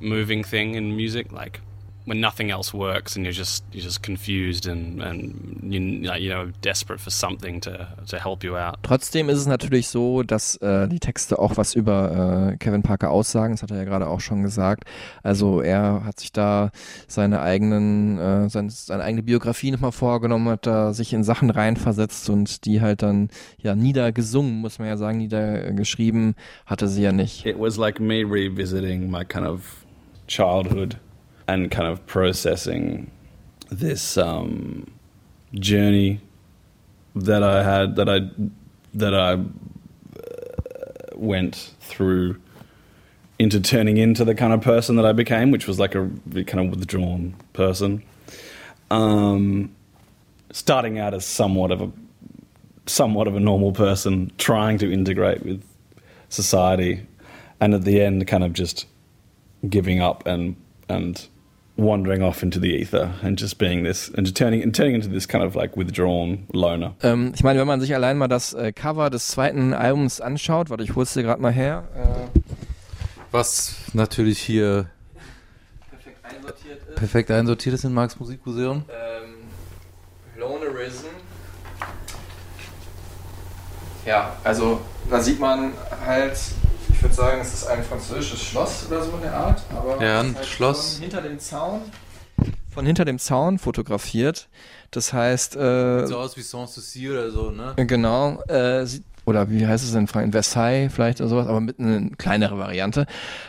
moving thing in music. Like when nothing else works and you're just you're just confused and and you, you know desperate for something to to help you out. Trotzdem ist es natürlich so, dass äh, die Texte auch was über äh, Kevin Parker aussagen. Das hat er ja gerade auch schon gesagt. Also er hat sich da seine eigenen, äh, sein, seine eigene Biografie nochmal vorgenommen, hat da sich in Sachen reinversetzt und die halt dann ja niedergesungen, muss man ja sagen, niedergeschrieben hatte sie ja nicht. It was like me revisiting my kind of childhood and kind of processing this um, journey that I had that I that I uh, went through into turning into the kind of person that I became, which was like a kind of withdrawn person. Um, starting out as somewhat of a somewhat of a normal person, trying to integrate with society, and at the end, kind of just giving up and and wandering off into the ether and just being this and turning and turning into this kind of like withdrawn loner. Ähm, ich meine, wenn man sich allein mal das äh, Cover des zweiten Albums anschaut, warte, ich hol's dir gerade mal her. Äh, Was natürlich hier perfekt einsortiert ist. perfekt einsortiert ist in Marx Musikmuseum. Ähm, Lonerism. Ja, also da sieht man halt, ich würde sagen, es ist ein französisches Schloss oder so in der Art, aber Ja, es ein ist halt Schloss. Von hinter dem Zaun, von hinter dem Zaun fotografiert. Das heißt, äh, so aus wie Sanssouci oder so, ne? Genau, äh, sieht- oder wie heißt es in Frankreich? Versailles vielleicht oder sowas, aber mit einer kleinere Variante.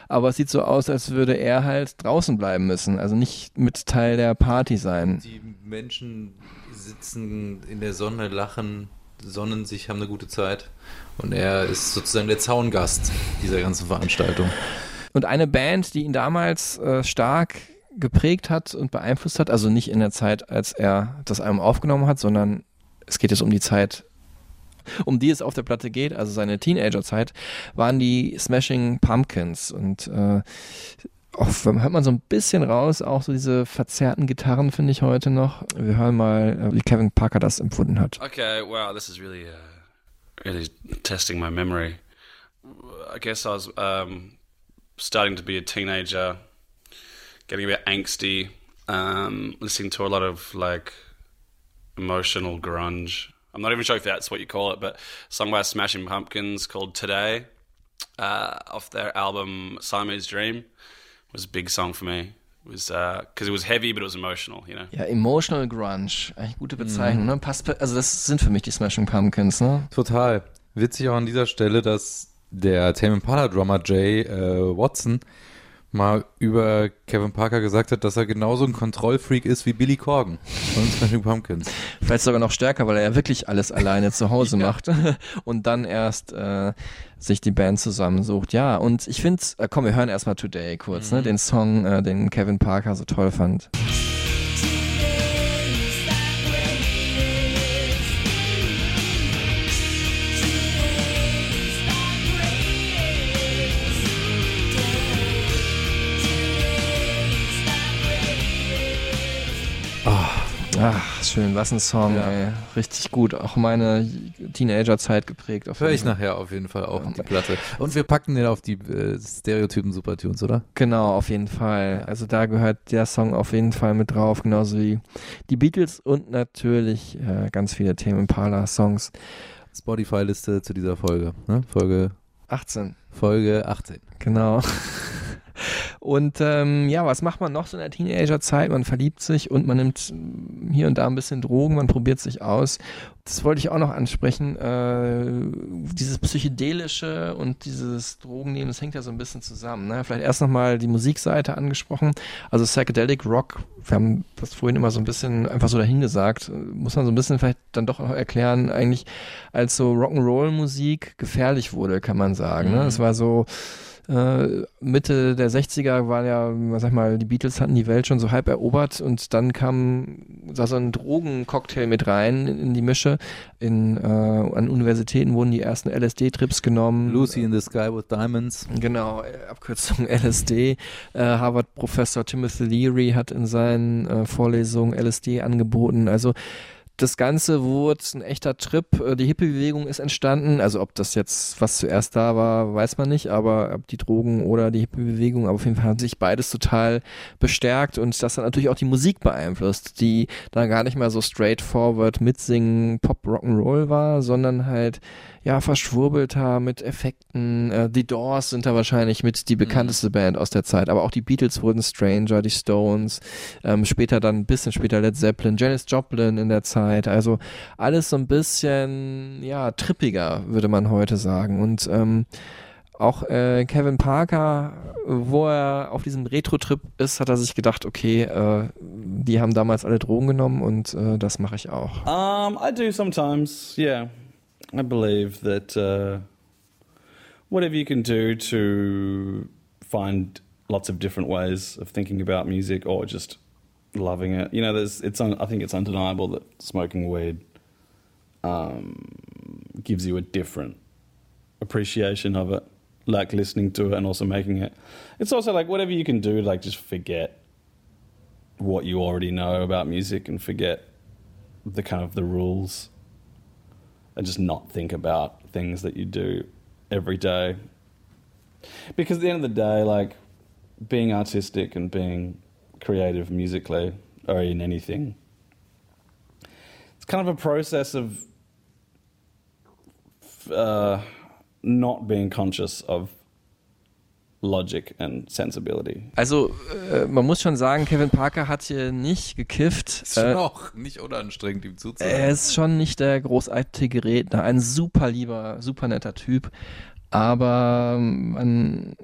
Aber es sieht so aus, als würde er halt draußen bleiben müssen, also nicht mit Teil der Party sein. Die Menschen sitzen in der Sonne, lachen, sonnen sich, haben eine gute Zeit. Und er ist sozusagen der Zaungast dieser ganzen Veranstaltung. Und eine Band, die ihn damals äh, stark geprägt hat und beeinflusst hat, also nicht in der Zeit, als er das Album aufgenommen hat, sondern es geht jetzt um die Zeit, um die es auf der Platte geht, also seine Teenagerzeit, waren die Smashing Pumpkins. Und äh, auch, hört man so ein bisschen raus, auch so diese verzerrten Gitarren finde ich heute noch. Wir hören mal, äh, wie Kevin Parker das empfunden hat. Okay, wow, this is really, uh, really testing my memory. I guess I was um, starting to be a teenager, getting a bit angsty, um, listening to a lot of like emotional grunge. I'm not even sure if that's what you call it, but song by Smashing Pumpkins called "Today" uh, off their album "Siamese Dream" was a big song for me. Was because it was heavy, but it was emotional, you know. Ja, Emotional Grunge, eigentlich gute Bezeichnung, ne? Passt, also das sind für mich die Smashing Pumpkins, ne? Total. Witzig auch an dieser Stelle, dass der Tame Impala Drummer Jay äh, Watson mal über Kevin Parker gesagt hat, dass er genauso ein Kontrollfreak ist wie Billy Corgan von Smashing Pumpkins. Vielleicht sogar noch stärker, weil er ja wirklich alles alleine zu Hause (laughs) macht (laughs) und dann erst äh, sich die Band zusammensucht. Ja, und ich finde, äh, komm, wir hören erstmal Today kurz, ne? Den Song, äh, den Kevin Parker so toll fand. Ach, schön, was ein Song, Ja. ey. Richtig gut. Auch meine Teenagerzeit geprägt. Höre ich nachher auf jeden Fall auch die Platte. Und wir packen den auf die äh, Stereotypen Supertunes, oder? Genau, auf jeden Fall. Also da gehört der Song auf jeden Fall mit drauf, genauso wie die Beatles und natürlich äh, ganz viele Themen Impala-Songs. Spotify-Liste zu dieser Folge. Ne? Folge, 18. Folge 18. Genau. (laughs) Und ähm, ja, was macht man noch so in der Teenagerzeit? Man verliebt sich und man nimmt mm, hier und da ein bisschen Drogen, man probiert sich aus. Das wollte ich auch noch ansprechen. Äh, dieses Psychedelische und dieses Drogennehmen, das hängt ja so ein bisschen zusammen. Ne? Vielleicht erst nochmal die Musikseite angesprochen. Also Psychedelic Rock, wir haben das vorhin immer so ein bisschen einfach so dahingesagt, muss man so ein bisschen vielleicht dann doch auch erklären, eigentlich als so Rock'n'Roll-Musik gefährlich wurde, kann man sagen. Ne? Mhm. Es war so äh, Mitte der 60er waren ja, was sag ich mal, die Beatles hatten die Welt schon so halb erobert und dann kam da so ein Drogencocktail mit rein in, in die Mische. In, äh, an Universitäten wurden die ersten LSD-Trips genommen. Lucy in the Sky with Diamonds. Genau, Abkürzung LSD. Äh, Harvard-Professor Timothy Leary hat in seinen äh, Vorlesungen LSD angeboten. Also das Ganze wurde ein echter Trip. Äh, Die Hippie-Bewegung ist entstanden. Also ob das jetzt was zuerst da war, weiß man nicht. Aber ob die Drogen oder die Hippie-Bewegung, aber auf jeden Fall hat sich beides total bestärkt und das hat natürlich auch die Musik beeinflusst, die dann gar nicht mehr so straightforward mitsingen Pop Rock'n'Roll war, sondern halt ja verschwurbelter mit Effekten. Äh, die Doors sind da wahrscheinlich mit die bekannteste Band aus der Zeit, aber auch die Beatles wurden Stranger, die Stones, ähm, später dann ein bisschen später Led Zeppelin, Janis Joplin in der Zeit. Also alles so ein bisschen ja trippiger würde man heute sagen und ähm, auch äh, Kevin Parker, wo er auf diesem Retro-Trip ist, hat er sich gedacht, okay, äh, die haben damals alle Drogen genommen und äh, das mache ich auch. Um, I do sometimes, yeah. I believe that uh, whatever you can do to find lots of different ways of thinking about music or just loving it. You know, there's it's un, I think it's undeniable that smoking weed um, gives you a different appreciation of it, like listening to it and also making it. It's also like whatever you can do, like just forget what you already know about music and forget the kind of the rules and just not think about things that you do every day. Because at the end of the day, like being artistic and being creative musically or in anything, it's kind of a process of uh, not being conscious of logic and sensibility. Also äh, man muss schon sagen, Kevin Parker hat hier nicht gekifft. Ist schon Äh, auch nicht unanstrengend, ihm zuzuhören. er ist schon nicht der großartige Redner, ein super lieber, super netter Typ, aber man,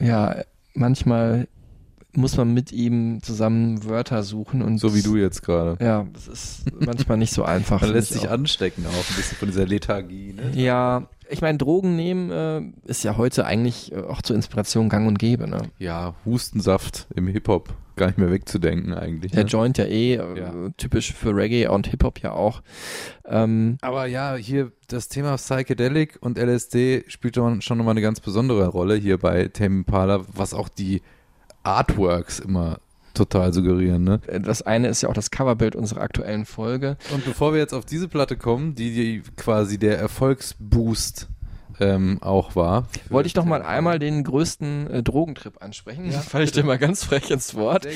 ja, manchmal muss man mit ihm zusammen Wörter suchen und so wie du jetzt gerade. Ja, das ist manchmal nicht so (laughs) einfach. Man lässt ich sich auch. anstecken auch ein bisschen von dieser Lethargie. Ne? Ja, ich meine, Drogen nehmen äh, ist ja heute eigentlich äh, auch zur Inspiration gang und gäbe. Ne? Ja, Hustensaft im Hip-Hop gar nicht mehr wegzudenken eigentlich. Der Ne? Joint ja eh, äh, Ja. typisch für Reggae und Hip-Hop ja auch. Ähm, Aber ja, hier das Thema Psychedelic und LSD spielt schon schon nochmal eine ganz besondere Rolle hier bei Tame Impala, was auch die Artworks immer total suggerieren. Ne? das eine ist ja auch das Coverbild unserer aktuellen Folge. Und bevor wir jetzt auf diese Platte kommen, die, die quasi der Erfolgsboost ähm, auch war. Wollte ich noch mal einmal den größten äh, Drogentrip ansprechen. Ja, (laughs) falle ich dir mal ganz frech ins Wort. Sehr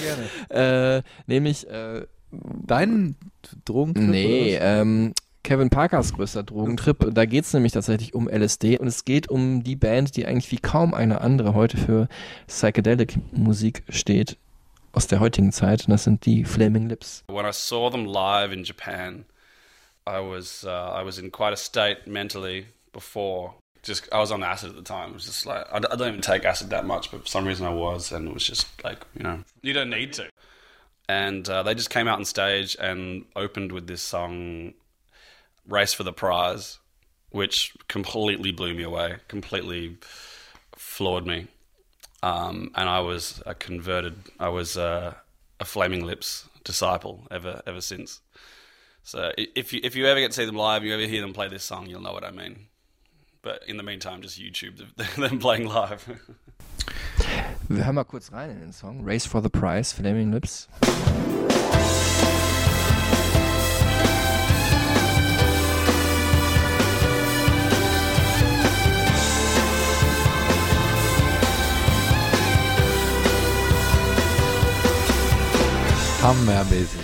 gerne. Äh, nämlich, äh, Deinen Drogentrip? nee, ähm, Kevin Parkers größter Drogentrip. Da geht es nämlich tatsächlich um LSD und es geht um die Band, die eigentlich wie kaum eine andere heute für Psychedelic-Musik steht aus der heutigen Zeit. Und das sind die Flaming Lips. When I saw them live in Japan, I was uh, I was in quite a state mentally before. Just I was on acid at the time. It was just like I, don't even take acid that much, but for some reason I was, and it was just like you know you don't need to. And uh, they just came out on stage and opened with this song, "Race for the Prize," which completely blew me away, completely floored me. Um, and I was a converted. I was uh, a Flaming Lips disciple ever ever since. So if you if you ever get to see them live, you ever hear them play this song, you'll know what I mean. But in the meantime, just YouTube them (laughs) playing live. Wir hören mal kurz rein in den Song. Race for the Prize, Flaming Lips. Hammermäßig.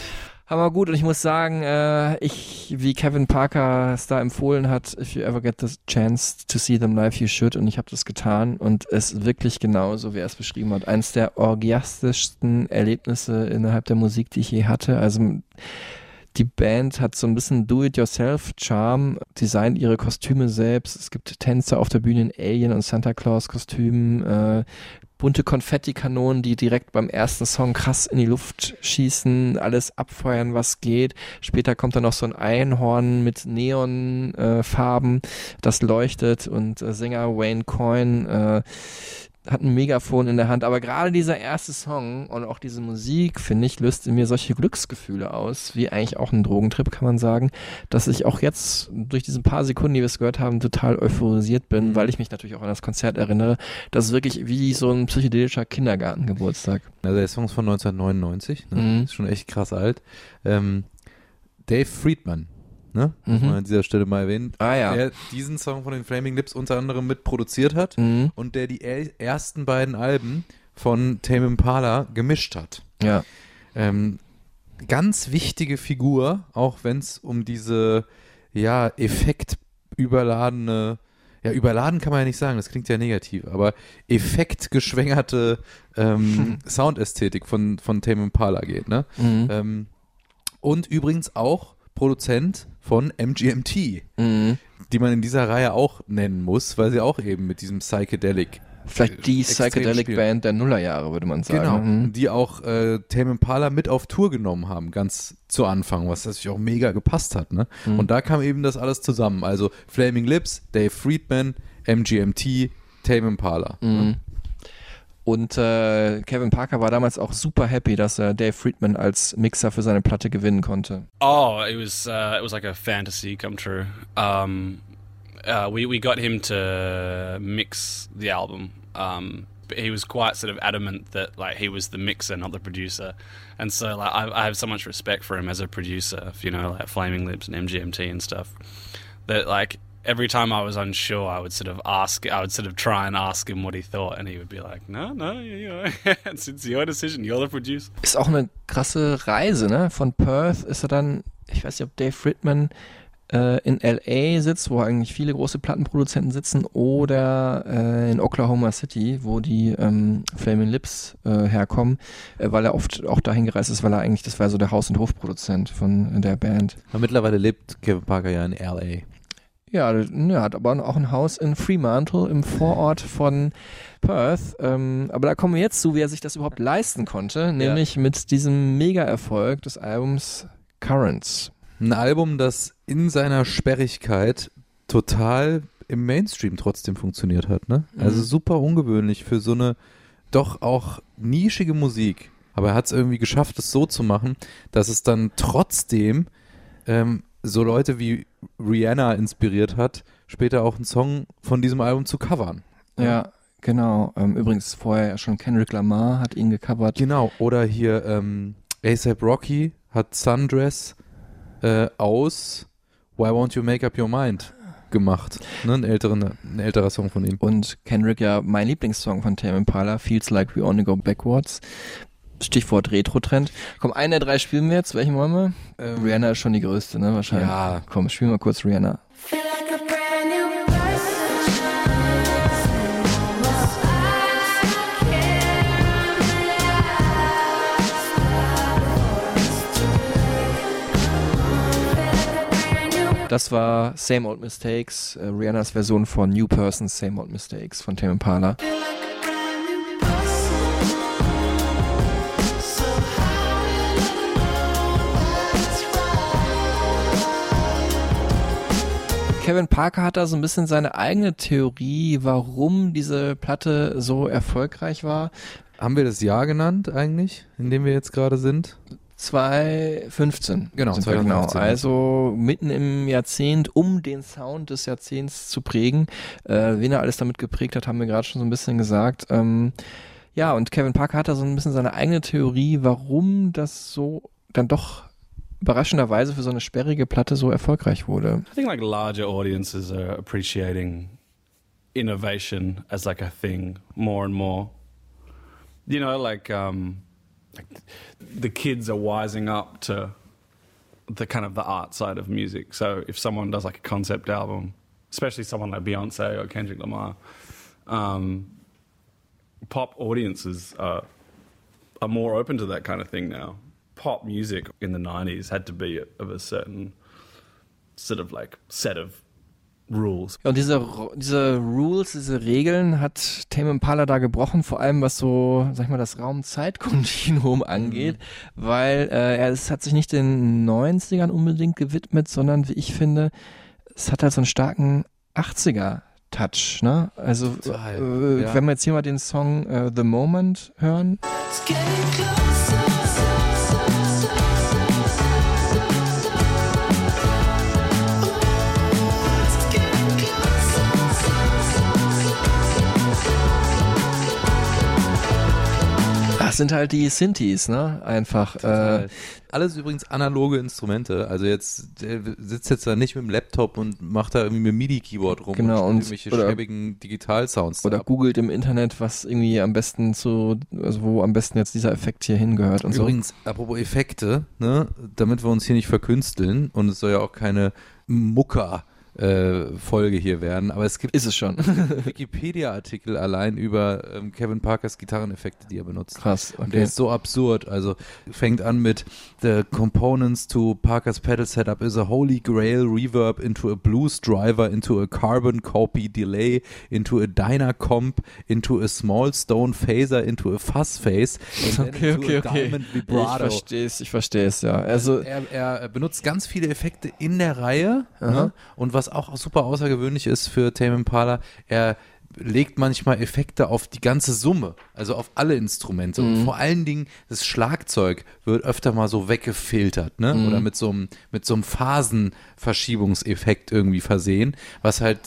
Aber gut, und ich muss sagen, äh, ich, wie Kevin Parker es da empfohlen hat, if you ever get the chance to see them live, you should. Und ich habe das getan und es ist wirklich genauso, wie er es beschrieben hat. Eines der orgiastischsten Erlebnisse innerhalb der Musik, die ich je hatte. Also die Band hat so ein bisschen Do-it-yourself-Charme, designt ihre Kostüme selbst. Es gibt Tänze auf der Bühne in Alien- und Santa Claus-Kostümen, äh, bunte Konfettikanonen, die direkt beim ersten Song krass in die Luft schießen, alles abfeuern, was geht. Später kommt dann noch so ein Einhorn mit Neonfarben, äh, das leuchtet und äh, Sänger Wayne Coyne äh, hat ein Megafon in der Hand, aber gerade dieser erste Song und auch diese Musik, finde ich, löst in mir solche Glücksgefühle aus, wie eigentlich auch ein Drogentrip, kann man sagen, dass ich auch jetzt durch diese paar Sekunden, die wir es gehört haben, total euphorisiert bin, mhm. weil ich mich natürlich auch an das Konzert erinnere. Das ist wirklich wie so ein psychedelischer Kindergartengeburtstag. Also der Song ist von 1999, ne? mhm. ist schon echt krass alt. Ähm, Dave Friedman, ne? Muss mhm. man an dieser Stelle mal erwähnen. Ah, ja. Der diesen Song von den Flaming Lips unter anderem mit produziert hat mhm. und der die ersten beiden Alben von Tame Impala gemischt hat. Ja. Ähm, ganz wichtige Figur, auch wenn es um diese ja effektüberladene ja, überladen kann man ja nicht sagen, das klingt ja negativ, aber effektgeschwängerte ähm, (laughs) Soundästhetik von, von Tame Impala geht, ne? Mhm. Ähm, und übrigens auch Produzent von MGMT, mhm. die man in dieser Reihe auch nennen muss, weil sie auch eben mit diesem Psychedelic Vielleicht die Psychedelic Band der Nullerjahre, würde man sagen. Genau, mhm. die auch äh, Tame Impala mit auf Tour genommen haben, ganz zu Anfang, was natürlich auch mega gepasst hat. Ne? Mhm. Und da kam eben das alles zusammen. Also Flaming Lips, Dave Friedman, MGMT, Tame Impala. Mhm. Ne? Und äh, Kevin Parker war damals auch super happy, dass er Dave Friedman als Mixer für seine Platte gewinnen konnte. Oh, it was uh, it was like a fantasy come true. Um, uh, we we got him to mix the album. Um, but he was quite sort of adamant that like he was the mixer, not the producer, and so like I, I have so much respect for him as a producer. You know, like Flaming Lips and MGMT and stuff. That like every time I was unsure, I would sort of ask, I would sort of try and ask him what he thought, and he would be like, "No, no, you know, (laughs) it's, it's your decision. You're the producer." Ist auch eine krasse Reise, ne? Von Perth ist er dann, ich weiß nicht, ob Dave Friedman äh, in LA sitzt, wo eigentlich viele große Plattenproduzenten sitzen, oder äh, in Oklahoma City, wo die ähm, Flaming Lips äh, herkommen, äh, weil er oft auch dahin gereist ist, weil er eigentlich, das war so der Haus- und Hofproduzent von der Band. Aber mittlerweile lebt Kevin Parker ja in LA. Ja, er hat aber auch ein Haus in Fremantle im Vorort von Perth. Ähm, aber da kommen wir jetzt zu, wie er sich das überhaupt leisten konnte, nämlich ja. mit diesem Mega-Erfolg des Albums Currents. Ein Album, das in seiner Sperrigkeit total im Mainstream trotzdem funktioniert hat. Ne? Also Mhm. super ungewöhnlich für so eine doch auch nischige Musik. Aber er hat es irgendwie geschafft, es so zu machen, dass es dann trotzdem ähm, so Leute wie Rihanna inspiriert hat, später auch einen Song von diesem Album zu covern. Ja, genau. Ähm, übrigens vorher ja schon Kendrick Lamar hat ihn gecovert. Genau. Oder hier ähm, ASAP Rocky hat Sundress äh, aus Why Won't You Make Up Your Mind gemacht. Ne? Ein, älteren, ein älterer Song von ihm. Und Kendrick ja mein Lieblingssong von Tame Impala, Feels Like We Only Go Backwards. Stichwort Retro-Trend. Komm, einen der drei spielen wir jetzt. Welchen wollen wir? Ähm, Rihanna ist schon die größte, ne? Wahrscheinlich. Ja. Komm, spielen wir kurz Rihanna. Das war Same Old Mistakes, äh, Rihannas Version von New Persons Same Old Mistakes von Tame Impala. Kevin Parker hat da so ein bisschen seine eigene Theorie, warum diese Platte so erfolgreich war. Haben wir das Jahr genannt eigentlich, in dem wir jetzt gerade sind? 2015. Genau, sind wir 2015, genau. Also mitten im Jahrzehnt, um den Sound des Jahrzehnts zu prägen. Äh, wen er alles damit geprägt hat, haben wir gerade schon so ein bisschen gesagt. Ähm, ja, und Kevin Parker hat da so ein bisschen seine eigene Theorie, warum das so dann doch überraschenderweise für so eine sperrige Platte so erfolgreich wurde. I think like larger audiences are appreciating innovation as like a thing more and more. You know, like um, like the kids are wising up to the kind of the art side of music. So if someone does like a concept album, especially someone like Beyonce or Kendrick Lamar, um, pop audiences are, are more open to that kind of thing now. Pop music in the 90s had to be of a certain sort of like set of rules. Ja, und diese, diese Rules, diese Regeln hat Tame Impala da gebrochen, vor allem was so, sag ich mal, das Raum-Zeit-Kontinuum angeht, weil äh, er es hat sich nicht den 90ern unbedingt gewidmet, sondern wie ich finde, es hat halt so einen starken 80er Touch, ne? Also Total, äh, ja. wenn wir jetzt hier mal den Song äh, The Moment hören, It's getting closer. Das sind halt die Synthes, ne? Einfach. Äh. Alles übrigens analoge Instrumente. Also jetzt der sitzt jetzt da nicht mit dem Laptop und macht da irgendwie mit dem MIDI-Keyboard rum Genau, und und- irgendwelche oder- schäbigen Digital-Sounds. oder ab. googelt im Internet, was irgendwie am besten zu, also wo am besten jetzt dieser Effekt hier hingehört und so. Übrigens, apropos Effekte, ne, damit wir uns hier nicht verkünsteln und es soll ja auch keine Mucker äh, Folge hier werden, aber es gibt Ist es schon. (laughs) Wikipedia-Artikel allein über ähm, Kevin Parkers Gitarreneffekte, die er benutzt. Krass. Und Okay. der ist so absurd. Also fängt an mit The components to Parker's pedal setup is a holy grail reverb into a blues driver into a carbon copy delay into a Dynacomp into a small stone phaser into a fuzz phase Okay, okay, okay. Ich verstehe es, ich verstehe es, ja. Also, er, er benutzt ganz viele Effekte in der Reihe ne? und was auch super außergewöhnlich ist für Tame Impala, er legt manchmal Effekte auf die ganze Summe, also auf alle Instrumente Mhm. und vor allen Dingen das Schlagzeug wird öfter mal so weggefiltert, ne? Mhm. Oder mit so einem mit so einem Phasenverschiebungseffekt irgendwie versehen, was halt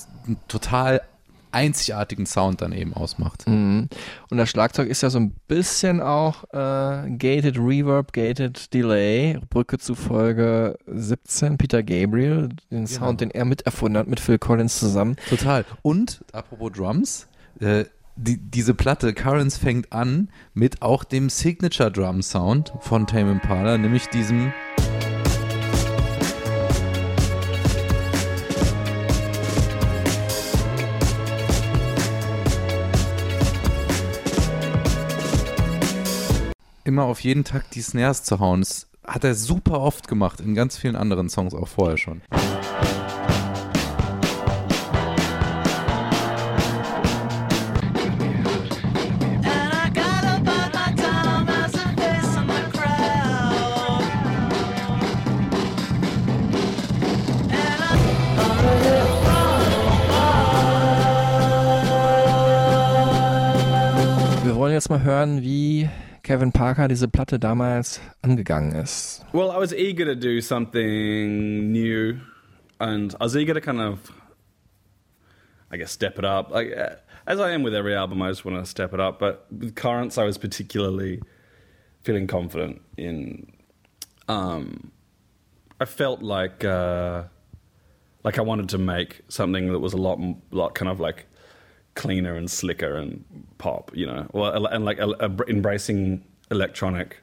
total einzigartigen Sound dann eben ausmacht. mhm. und das Schlagzeug ist ja so ein bisschen auch äh, Gated Reverb, Gated Delay, Brücke zu Folge 17, Peter Gabriel, den Sound, den er miterfunden hat mit Phil Collins zusammen. Total. Und apropos Drums, äh, die, diese Platte Currents fängt an mit auch dem Signature Drum Sound von Tame Impala, nämlich diesem immer auf jeden Takt die Snares zu hauen. Das hat er super oft gemacht, in ganz vielen anderen Songs auch vorher schon. Wir wollen jetzt mal hören, wie Kevin Parker diese Platte damals angegangen ist. Well, I was eager to do something new, and I was eager to kind of, I guess, step it up. Like uh, as I am with every album, I just want to step it up. But with Currents, I was particularly feeling confident in. Um, I felt like uh, like I wanted to make something that was a lot, lot kind of like cleaner and slicker and pop, you know, well, and like a- embracing electronic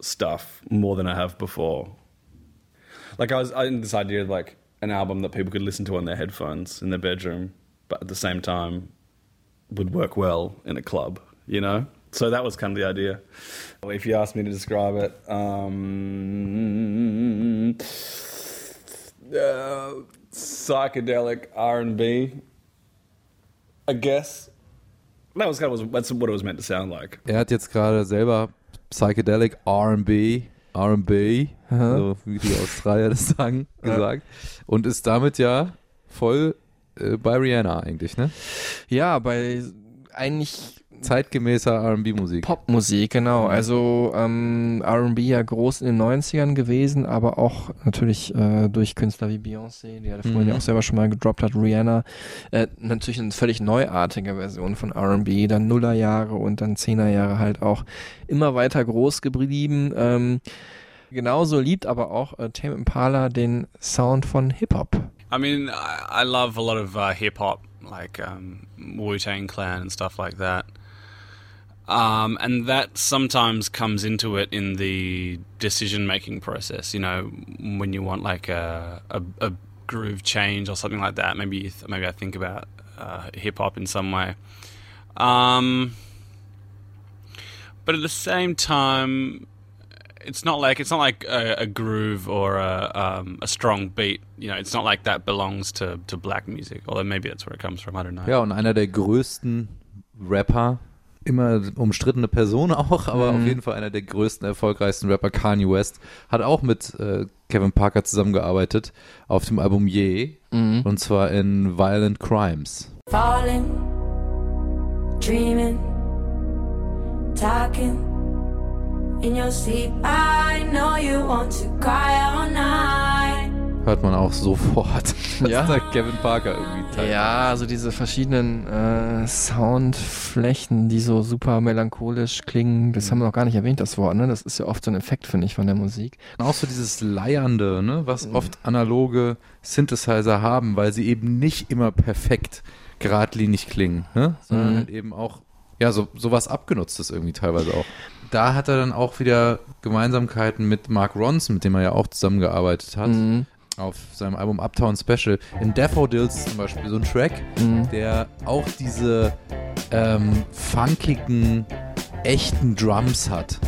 stuff more than I have before. Like I was I had this idea of like an album that people could listen to on their headphones in their bedroom, but at the same time would work well in a club, you know? So that was kind of the idea. If you ask me to describe it, um, uh, psychedelic R and B, I guess. That was kind of that's what it was meant to sound like. Er hat jetzt gerade selber Psychedelic R&B, R&B, so wie die Australier das (laughs) sagen, gesagt. Und ist damit ja voll äh, bei Rihanna eigentlich, ne? Ja, bei eigentlich Zeitgemäßer R&B-Musik. Popmusik, genau. Also ähm, R&B ja groß in den 90ern gewesen, aber auch natürlich äh, durch Künstler wie Beyoncé, die ja vorhin Mhm. ja auch selber schon mal gedroppt hat, Rihanna. Äh, natürlich eine völlig neuartige Version von R&B, dann Nullerjahre und dann Zehnerjahre halt auch immer weiter groß geblieben. Ähm, genauso liebt aber auch äh, Tame Impala den Sound von Hip-Hop. I mean, I, I love a lot of uh, hip hop, like um, Wu Tang Clan and stuff like that. Um, and that sometimes comes into it in the decision making process. You know, when you want like a, a, a groove change or something like that. Maybe th- maybe I think about uh, hip hop in some way. Um, but at the same time, it's not like it's not like a, a groove or a, um, a strong beat. You know, it's not like that belongs to, to black music. Although maybe that's where it comes from. I don't know. Ja, und einer der größten Rapper, immer umstrittene Person (laughs) auch, aber Mhm. auf jeden Fall einer der größten, erfolgreichsten Rapper, Kanye West, hat auch mit äh, Kevin Parker zusammengearbeitet auf dem Album Ye, Mhm. und zwar in Violent Crimes. Falling, dreaming, talking in your sleep. I know you want to cry all night. Hört man auch sofort, (laughs) dass Ja. da Kevin Parker irgendwie teil. Ja, also diese verschiedenen äh, Soundflächen, die so super melancholisch klingen, das haben wir noch gar nicht erwähnt, das Wort, ne? Das ist ja oft so ein Effekt, finde ich, von der Musik. Und auch so dieses Leiernde, ne, was oft analoge Synthesizer haben, weil sie eben nicht immer perfekt geradlinig klingen, ne? sondern Mhm. halt eben auch, ja, so sowas abgenutztes irgendwie teilweise auch. Da hat er dann auch wieder Gemeinsamkeiten mit Mark Ronson, mit dem er ja auch zusammengearbeitet hat, Mhm. Auf seinem Album Uptown Special. In Daffodils zum Beispiel so ein Track, Mhm. der auch diese ähm, funkigen, echten Drums hat.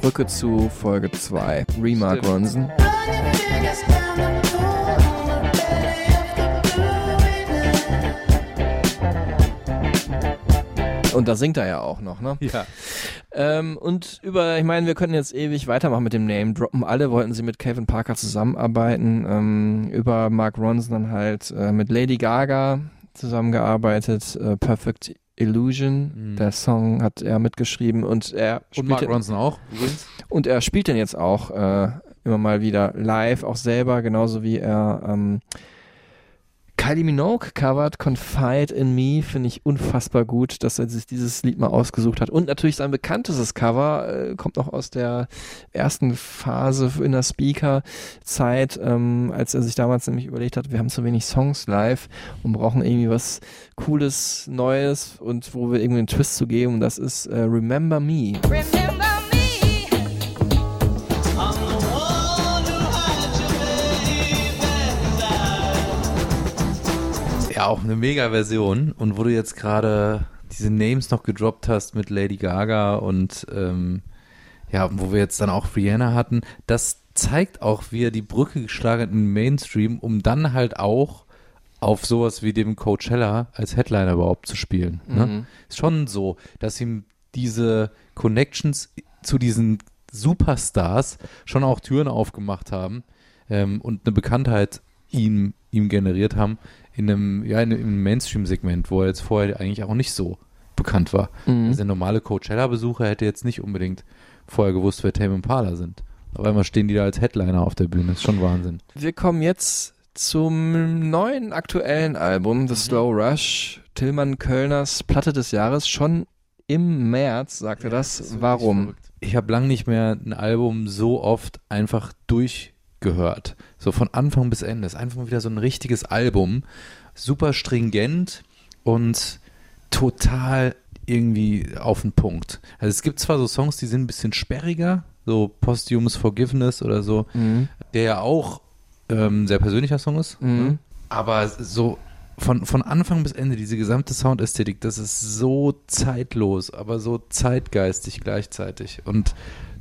Brücke zu Folge 2. Remark Stimmt. Ronson. (laughs) Und da singt er ja auch noch, ne? Ja. Ähm, und über, ich meine, wir könnten jetzt ewig weitermachen mit dem Name droppen. Alle wollten sie mit Kevin Parker zusammenarbeiten. Ähm, über Mark Ronson dann halt äh, mit Lady Gaga zusammengearbeitet. Äh, Perfect Illusion. Mhm. Der Song hat er mitgeschrieben und er Und spielt Mark den- Ronson auch, übrigens. und er spielt den jetzt auch äh, immer mal wieder live, auch selber, genauso wie er ähm, Kylie Minogue covert Confide in Me, finde ich unfassbar gut, dass er sich dieses Lied mal ausgesucht hat. Und natürlich sein bekanntestes Cover äh, kommt noch aus der ersten Phase in der Speaker-Zeit, ähm, als er sich damals nämlich überlegt hat, wir haben zu wenig Songs live und brauchen irgendwie was Cooles, Neues und wo wir irgendwie einen Twist zu geben. Und das ist äh, Remember Me. Ja, auch eine Mega-Version. Und wo du jetzt gerade diese Names noch gedroppt hast mit Lady Gaga und ähm, ja, wo wir jetzt dann auch Rihanna hatten, das zeigt auch, wie er die Brücke geschlagen hat in den Mainstream, um dann halt auch auf sowas wie dem Coachella als Headliner überhaupt zu spielen. Ne? Mhm. Ist schon so, dass ihm diese Connections zu diesen Superstars schon auch Türen aufgemacht haben ähm, und eine Bekanntheit ihm, ihm generiert haben in einem, ja, in einem Mainstream-Segment, wo er jetzt vorher eigentlich auch nicht so bekannt war. Mhm. Also der normale Coachella-Besucher hätte jetzt nicht unbedingt vorher gewusst, wer Tame Impala sind. Auf einmal stehen die da als Headliner auf der Bühne. ist schon Wahnsinn. Wir kommen jetzt zum neuen aktuellen Album, Mhm. The Slow Rush, Tillmann Kölners Platte des Jahres, schon im März, sagt er das. Warum? Ich habe lang nicht mehr ein Album so oft einfach durchgehört. So von Anfang bis Ende. Ist einfach mal wieder so ein richtiges Album. Super stringent und total irgendwie auf den Punkt. Also es gibt zwar so Songs, die sind ein bisschen sperriger, so Posthumous Forgiveness oder so, Mhm. der ja auch ähm, ein sehr persönlicher Song ist. Mhm. Ne? Aber so von, von Anfang bis Ende, diese gesamte Soundästhetik, das ist so zeitlos, aber so zeitgeistig gleichzeitig und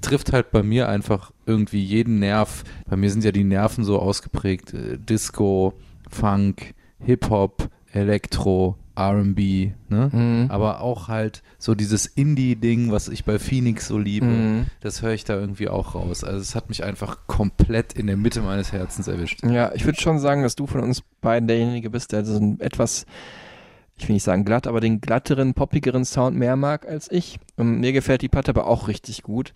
trifft halt bei mir einfach irgendwie jeden Nerv. Bei mir sind ja die Nerven so ausgeprägt. Äh, Disco, Funk, Hip-Hop, Elektro, R&B, ne? Mhm. Aber auch halt so dieses Indie-Ding, was ich bei Phoenix so liebe, Mhm. das höre ich da irgendwie auch raus. Also es hat mich einfach komplett in der Mitte meines Herzens erwischt. Ja, ich würde schon sagen, dass du von uns beiden derjenige bist, der so ein etwas, ich will nicht sagen glatt, aber den glatteren, poppigeren Sound mehr mag als ich. Ähm, mir gefällt die Platte aber auch richtig gut.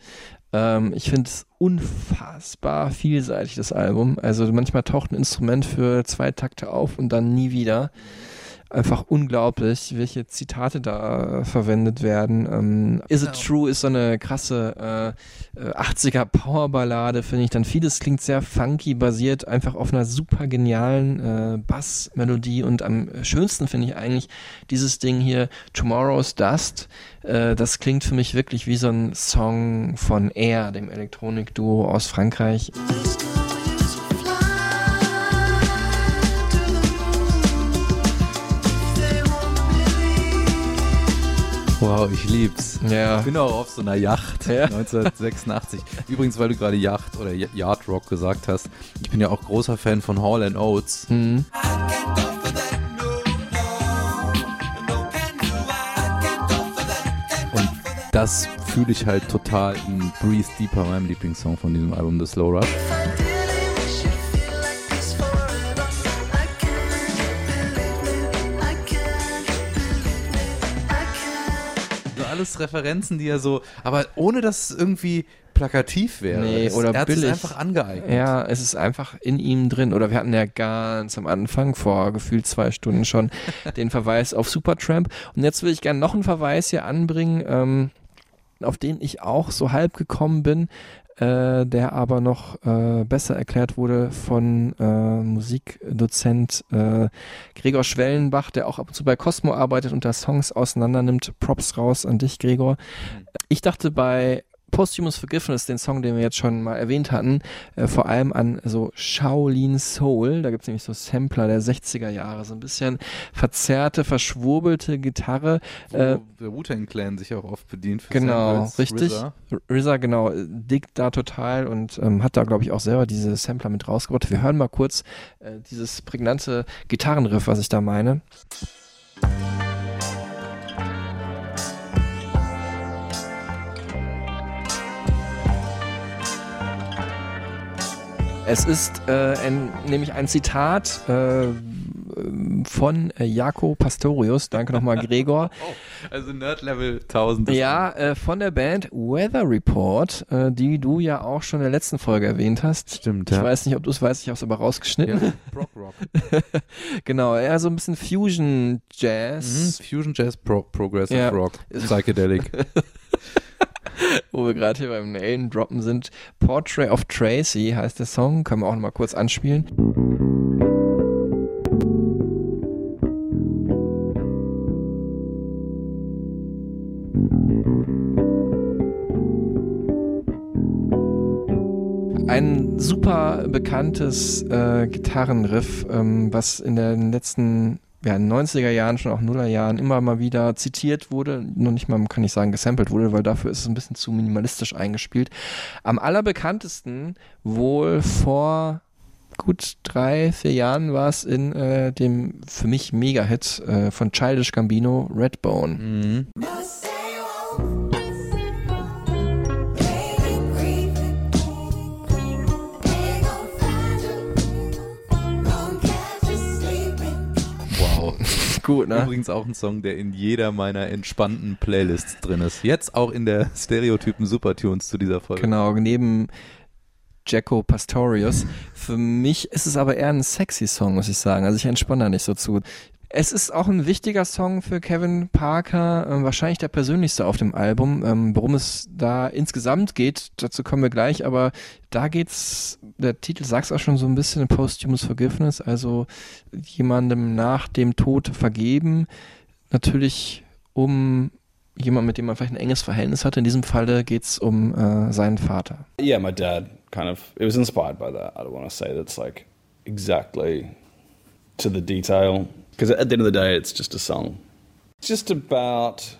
Ähm, ich finde es unfassbar vielseitig, das Album. Also manchmal taucht ein Instrument für zwei Takte auf und dann nie wieder. Einfach unglaublich, welche Zitate da äh, verwendet werden. Ähm, Is It True ist so eine krasse äh, äh, 80er Powerballade, finde ich. Dann vieles klingt sehr funky, basiert einfach auf einer super genialen äh, Bassmelodie und am schönsten finde ich eigentlich dieses Ding hier, Tomorrow's Dust. Äh, das klingt für mich wirklich wie so ein Song von Air, dem Elektronikduo aus Frankreich. Wow, ich lieb's. Ja. Ich bin auch auf so einer Yacht Ja. (laughs) 1986. Übrigens, weil du gerade Yacht oder Yard Rock gesagt hast, ich bin ja auch großer Fan von Hall and Oates. Mhm. Und das fühle ich halt total in Breathe Deeper, meinem Lieblingssong von diesem Album, The Slow Rush. Alles Referenzen, die ja so, aber ohne dass es irgendwie plakativ wäre. Nee, es, oder er hat billig. es einfach angeeignet. Ja, es ist einfach in ihm drin. Oder wir hatten ja ganz am Anfang, vor gefühlt zwei Stunden schon, (laughs) den Verweis auf Supertramp. Und jetzt will ich gerne noch einen Verweis hier anbringen, ähm, auf den ich auch so halb gekommen bin, äh, der aber noch äh, besser erklärt wurde von äh, Musikdozent äh, Gregor Schwellenbach, der auch ab und zu bei Cosmo arbeitet und da Songs auseinander nimmt. Props raus an dich, Gregor. Ich dachte bei Posthumous Forgiveness, den Song, den wir jetzt schon mal erwähnt hatten, äh, vor allem an so Shaolin Soul. Da gibt's nämlich so Sampler der 60er Jahre, so ein bisschen verzerrte, verschwurbelte Gitarre. Wo Äh, der Wu-Tang Clan sich auch oft bedient. Für Genau, Samples. richtig. RZA. RZA, genau, dickt da total und ähm, hat da, glaube ich, auch selber diese Sampler mit rausgebracht. Wir hören mal kurz äh, dieses prägnante Gitarrenriff, was ich da meine. Es ist äh, ein, nämlich ein Zitat äh, von äh, Jaco Pastorius. Danke nochmal, (laughs) Gregor. Oh, also Nerd Level 1000. ist Ja, äh, von der Band Weather Report, äh, die du ja auch schon in der letzten Folge erwähnt hast. Stimmt, Ich ja. weiß nicht, ob du es weißt, ich habe es aber rausgeschnitten. Ja, (laughs) Prog Rock. genau, eher so ein bisschen Fusion Mhm. Jazz, Fusion Jazz Pro Progressive Ja. Rock. Psychedelic. (laughs) (laughs) wo wir gerade hier beim Name droppen sind. Portrait of Tracy heißt der Song, können wir auch noch mal kurz anspielen. Ein super bekanntes äh, Gitarrenriff, ähm, was in den letzten ja, in den 90er Jahren, schon auch Nuller Jahren immer mal wieder zitiert wurde. Noch nicht mal, kann ich sagen, gesampelt wurde, weil dafür ist es ein bisschen zu minimalistisch eingespielt. Am allerbekanntesten wohl vor gut drei, vier Jahren war es in äh, dem für mich Mega-Hit äh, von Childish Gambino, Redbone. Mhm. Gut, ne? Übrigens auch ein Song, der in jeder meiner entspannten Playlists drin ist. Jetzt auch in der Stereotypen Supertunes zu dieser Folge. Genau, neben Jacko Pastorius. Für mich ist es aber eher ein sexy Song, muss ich sagen. Also ich entspanne da nicht so zu. Es ist auch ein wichtiger Song für Kevin Parker, ähm, wahrscheinlich der persönlichste auf dem Album. Ähm, worum es da insgesamt geht, dazu kommen wir gleich, aber da geht's, der Titel sagt es auch schon so ein bisschen, Posthumous Forgiveness, also jemandem nach dem Tod vergeben. Natürlich um jemand, mit dem man vielleicht ein enges Verhältnis hatte. In diesem Falle geht's um äh, seinen Vater. Yeah, my dad kind of it was inspired by that. I don't want to say that's like exactly to the detail because at the end of the day, it's just a song. It's just about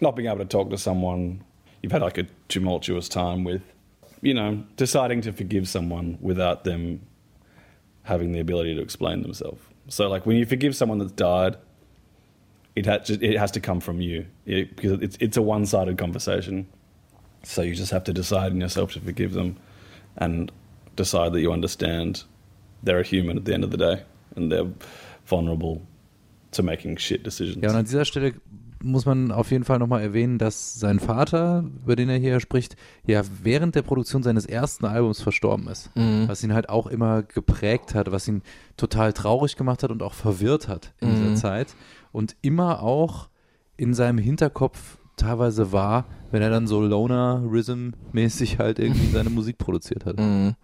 not being able to talk to someone you've had like a tumultuous time with, you know, deciding to forgive someone without them having the ability to explain themselves. So like when you forgive someone that's died, it has it has to come from you It- because it's it's a one-sided conversation. So you just have to decide in yourself to forgive them and decide that you understand they're a human at the end of the day and they're vulnerable to making shit decisions. Ja, und an dieser Stelle muss man auf jeden Fall nochmal erwähnen, dass sein Vater, über den er hier spricht, ja während der Produktion seines ersten Albums verstorben ist. Mhm. Was ihn halt auch immer geprägt hat, was ihn total traurig gemacht hat und auch verwirrt hat in Mhm. dieser Zeit. Und immer auch in seinem Hinterkopf teilweise war, wenn er dann so Loner-Rhythm-mäßig halt irgendwie (laughs) seine Musik produziert hat. Mhm.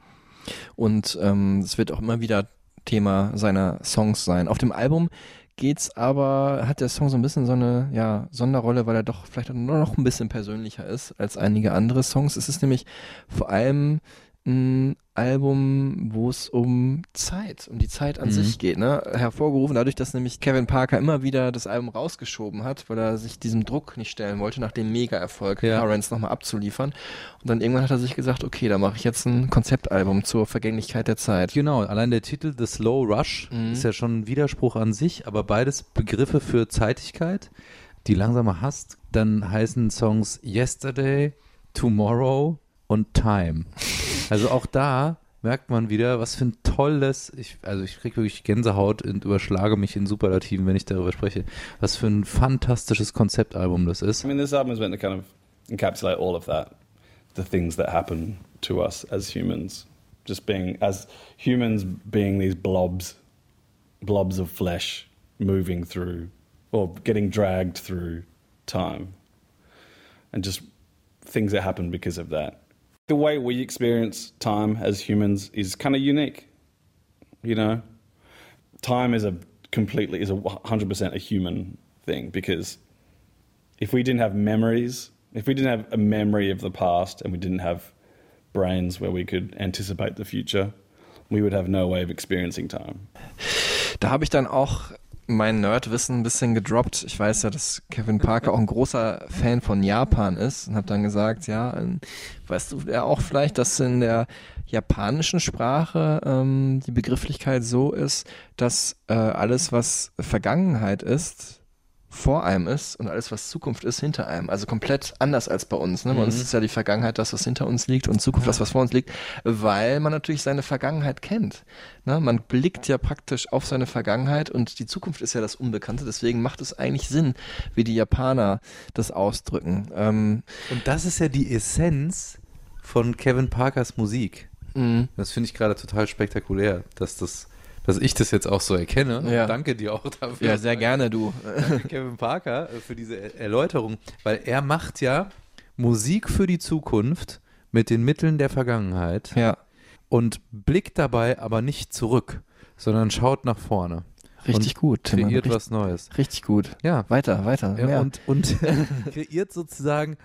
Und ähm, es wird auch immer wieder Thema seiner Songs sein. Auf dem Album geht's aber, hat der Song so ein bisschen so eine ja, Sonderrolle, weil er doch vielleicht nur noch ein bisschen persönlicher ist als einige andere Songs. Es ist nämlich vor allem ein Album, wo es um Zeit, um die Zeit an Mhm. sich geht, ne? Hervorgerufen dadurch, dass nämlich Kevin Parker immer wieder das Album rausgeschoben hat, weil er sich diesem Druck nicht stellen wollte, nach dem Mega-Erfolg Ja. Currents nochmal abzuliefern. Und dann irgendwann hat er sich gesagt, okay, da mache ich jetzt ein Konzeptalbum zur Vergänglichkeit der Zeit. Genau, allein der Titel The Slow Rush Mhm. ist ja schon ein Widerspruch an sich, aber beides Begriffe für Zeitigkeit, die langsame hast. Dann heißen Songs Yesterday, Tomorrow und Time. Also auch da merkt man wieder, was für ein tolles, ich, also ich kriege wirklich Gänsehaut und überschlage mich in Superlativen, wenn ich darüber spreche, was für ein fantastisches Konzeptalbum das ist. I mean, this album is meant to kind of encapsulate all of that, the things that happen to us as humans, just being as humans being these blobs, blobs of flesh moving through or getting dragged through time, and just things that happen because of that. The way we experience time as humans is kind of unique, you know. Time is a completely is a hundred percent a human thing because if we didn't have memories, if we didn't have a memory of the past and we didn't have brains where we could anticipate the future, we would have no way of experiencing time. Da habe ich dann auch mein Nerdwissen ein bisschen gedroppt. Ich weiß ja, dass Kevin Parker auch ein großer Fan von Japan ist und habe dann gesagt, ja, ähm, weißt du ja auch vielleicht, dass in der japanischen Sprache ähm, die Begrifflichkeit so ist, dass äh, alles, was Vergangenheit ist, vor einem ist und alles, was Zukunft ist, hinter einem. Also komplett anders als bei uns. Ne? Bei uns Mhm. ist ja die Vergangenheit das, was hinter uns liegt und Zukunft das, was vor uns liegt, weil man natürlich seine Vergangenheit kennt. Ne? Man blickt ja praktisch auf seine Vergangenheit und die Zukunft ist ja das Unbekannte. Deswegen macht es eigentlich Sinn, wie die Japaner das ausdrücken. Ähm, Und das ist ja die Essenz von Kevin Parkers Musik. mh. Das finde ich gerade total spektakulär, dass das, dass ich das jetzt auch so erkenne. Und Ja. danke dir auch dafür. ja, sehr gerne, du. Danke Kevin Parker für diese Er- Erläuterung, weil er macht ja Musik für die Zukunft mit den Mitteln der Vergangenheit ja, und blickt dabei aber nicht zurück, sondern schaut nach vorne. richtig gut. Kreiert Richt- was Neues. Richtig gut. Ja, Weiter, weiter. ja, und, und (laughs) kreiert sozusagen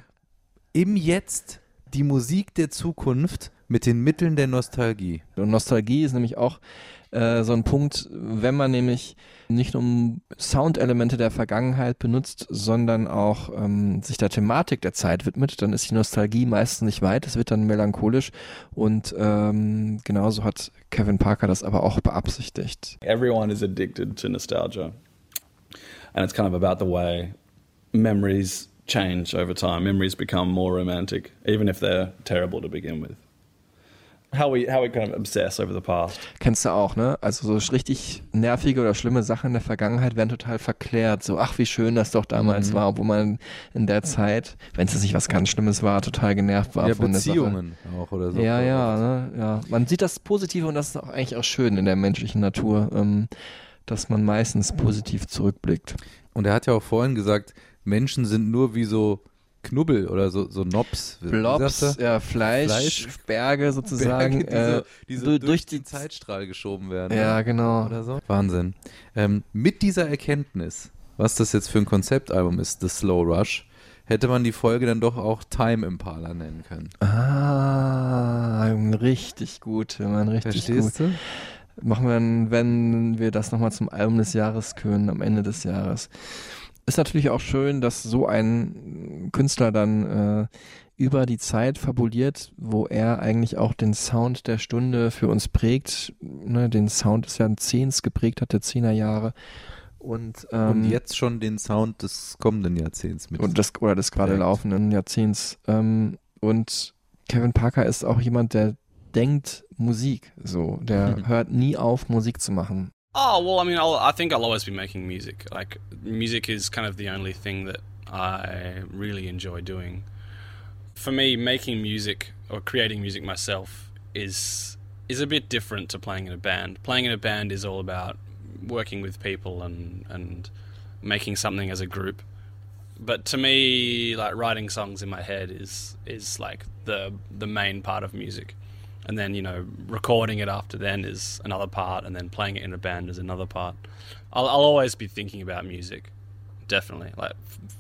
im Jetzt die Musik der Zukunft mit den Mitteln der Nostalgie. Und Nostalgie ist nämlich auch äh, so ein Punkt, wenn man nämlich nicht nur Soundelemente der Vergangenheit benutzt, sondern auch ähm, sich der Thematik der Zeit widmet, dann ist die Nostalgie meistens nicht weit, es wird dann melancholisch und ähm, genauso hat Kevin Parker das aber auch beabsichtigt. Everyone is addicted to nostalgia. And it's kind of about the way memories change over time. Memories become more romantic, even if they're terrible to begin with. How we, how we kind of obsess over the past. Kennst du auch, ne? Also so richtig nervige oder schlimme Sachen in der Vergangenheit werden total verklärt. So, ach, wie schön das doch damals Mhm. war, obwohl man in der Zeit, wenn es jetzt nicht was ganz Schlimmes war, total genervt war Ja, von der Sache. Beziehungen auch oder so. Ja, ja, ne? ja. Man sieht das Positive und das ist auch eigentlich auch schön in der menschlichen Natur, ähm, dass man meistens positiv zurückblickt. Und er hat ja auch vorhin gesagt, Menschen sind nur wie so Knubbel oder so, so Nobs. Blobs, ja, Fleisch, Fleisch, Berge sozusagen. Berge, die, so, die so äh, du- durch, durch den Zeitstrahl geschoben werden. ne? ja, genau. Oder so. Wahnsinn. Ähm, mit dieser Erkenntnis, was das jetzt für ein Konzeptalbum ist, The Slow Rush, hätte man die Folge dann doch auch Time Impala nennen können. Ah, richtig gut, wenn man richtig Verstehst gut. du? Machen wir dann, wenn wir das nochmal zum Album des Jahres können, am Ende des Jahres. Ist natürlich auch schön, dass so ein Künstler dann äh, über die Zeit fabuliert, wo er eigentlich auch den Sound der Stunde für uns prägt. Ne, den Sound ist ja ein Zehns geprägt hat, der Zehnerjahre. Und, ähm, Und jetzt schon den Sound des kommenden Jahrzehnts mit. und das, oder des gerade laufenden Jahrzehnts. Ähm, und Kevin Parker ist auch jemand, der denkt Musik so. Der Mhm. (laughs) hört nie auf, Musik zu machen. Oh well, I mean, I'll, I think I'll always be making music. Like music is kind of the only thing that I really enjoy doing. For me, making music or creating music myself is is a bit different to playing in a band. Playing in a band is all about working with people and and making something as a group. But to me, like writing songs in my head is is like the the main part of music and then you know recording it after then is another part and then playing it in a band is another part i'll, I'll always be thinking about music definitely like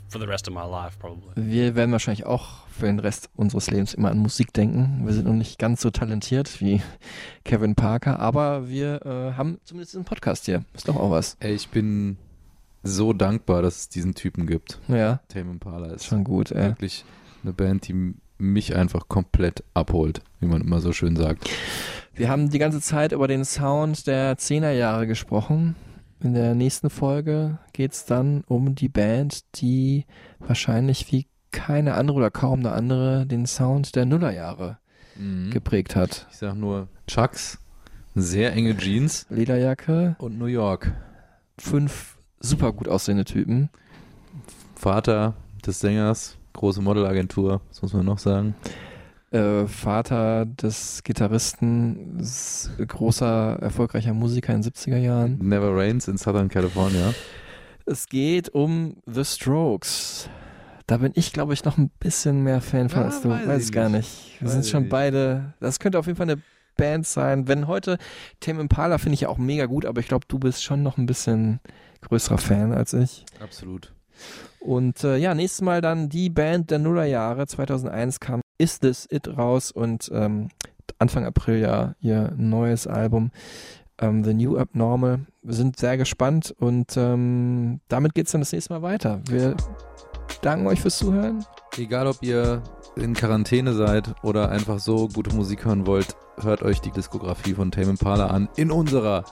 for the rest of my life probably Wir werden wahrscheinlich auch für den Rest unseres Lebens immer an Musik denken. Wir sind noch nicht ganz so talentiert wie (laughs) Kevin Parker, aber wir äh, haben zumindest diesen Podcast hier. Ist doch auch was. Ey, ich bin so dankbar, dass es diesen Typen gibt. Ja, Tame Impala ist schon gut, ey. wirklich eine Band, die mich einfach komplett abholt, wie man immer so schön sagt. Wir haben die ganze Zeit über den Sound der 10er Jahre gesprochen. In der nächsten Folge geht es dann um die Band, die wahrscheinlich wie keine andere oder kaum eine andere den Sound der Nullerjahre Mhm. geprägt hat. Ich sag nur Chucks, sehr enge Jeans Lederjacke, und New York. fünf super gut aussehende Typen. Vater des Sängers, große Modelagentur, was muss man noch sagen? Äh, Vater des Gitarristen, großer, erfolgreicher Musiker in den 70er Jahren. Never Rains in Southern California. Es geht um The Strokes. Da bin ich, glaube ich, noch ein bisschen mehr Fan von Ja, als du. weiß Weiß ich gar nicht. Wir Weiß sind schon nicht. beide. Das könnte auf jeden Fall eine Band sein. Wenn heute Tame Impala finde ich ja auch mega gut, aber ich glaube, du bist schon noch ein bisschen größerer Fan als ich. Absolut. Und äh, ja, nächstes Mal dann die Band der Nullerjahre. 2001 kam Is This It raus und ähm, Anfang April ja ihr neues Album ähm, The New Abnormal. Wir sind sehr gespannt und ähm, damit geht's dann das nächste Mal weiter. Wir danken euch fürs Zuhören. Egal, ob ihr in Quarantäne seid oder einfach so gute Musik hören wollt, hört euch die Diskografie von Tame Impala an in unserer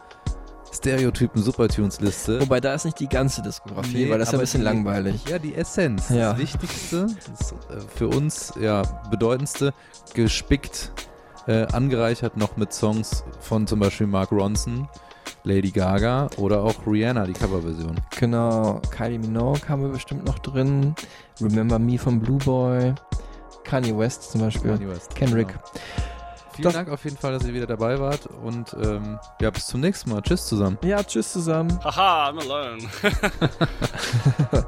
Stereotypen Supertunes Liste. Wobei da ist nicht die ganze Diskografie, Nee, weil das ist ja ein bisschen die- langweilig. Ja, die Essenz, Ja. das Wichtigste, das äh, für uns ja bedeutendste, gespickt, äh, angereichert noch mit Songs von zum Beispiel Mark Ronson, Lady Gaga oder auch Rihanna, die Coverversion. Genau, Kylie Minogue haben wir bestimmt noch drin. Remember Me von Blue Boy. Kanye West zum Beispiel. Kanye West, Kendrick. genau. Vielen Das- Dank auf jeden Fall, dass ihr wieder dabei wart und ähm, ja, bis zum nächsten Mal. Tschüss zusammen. Ja, tschüss zusammen. haha i'm alone (laughs)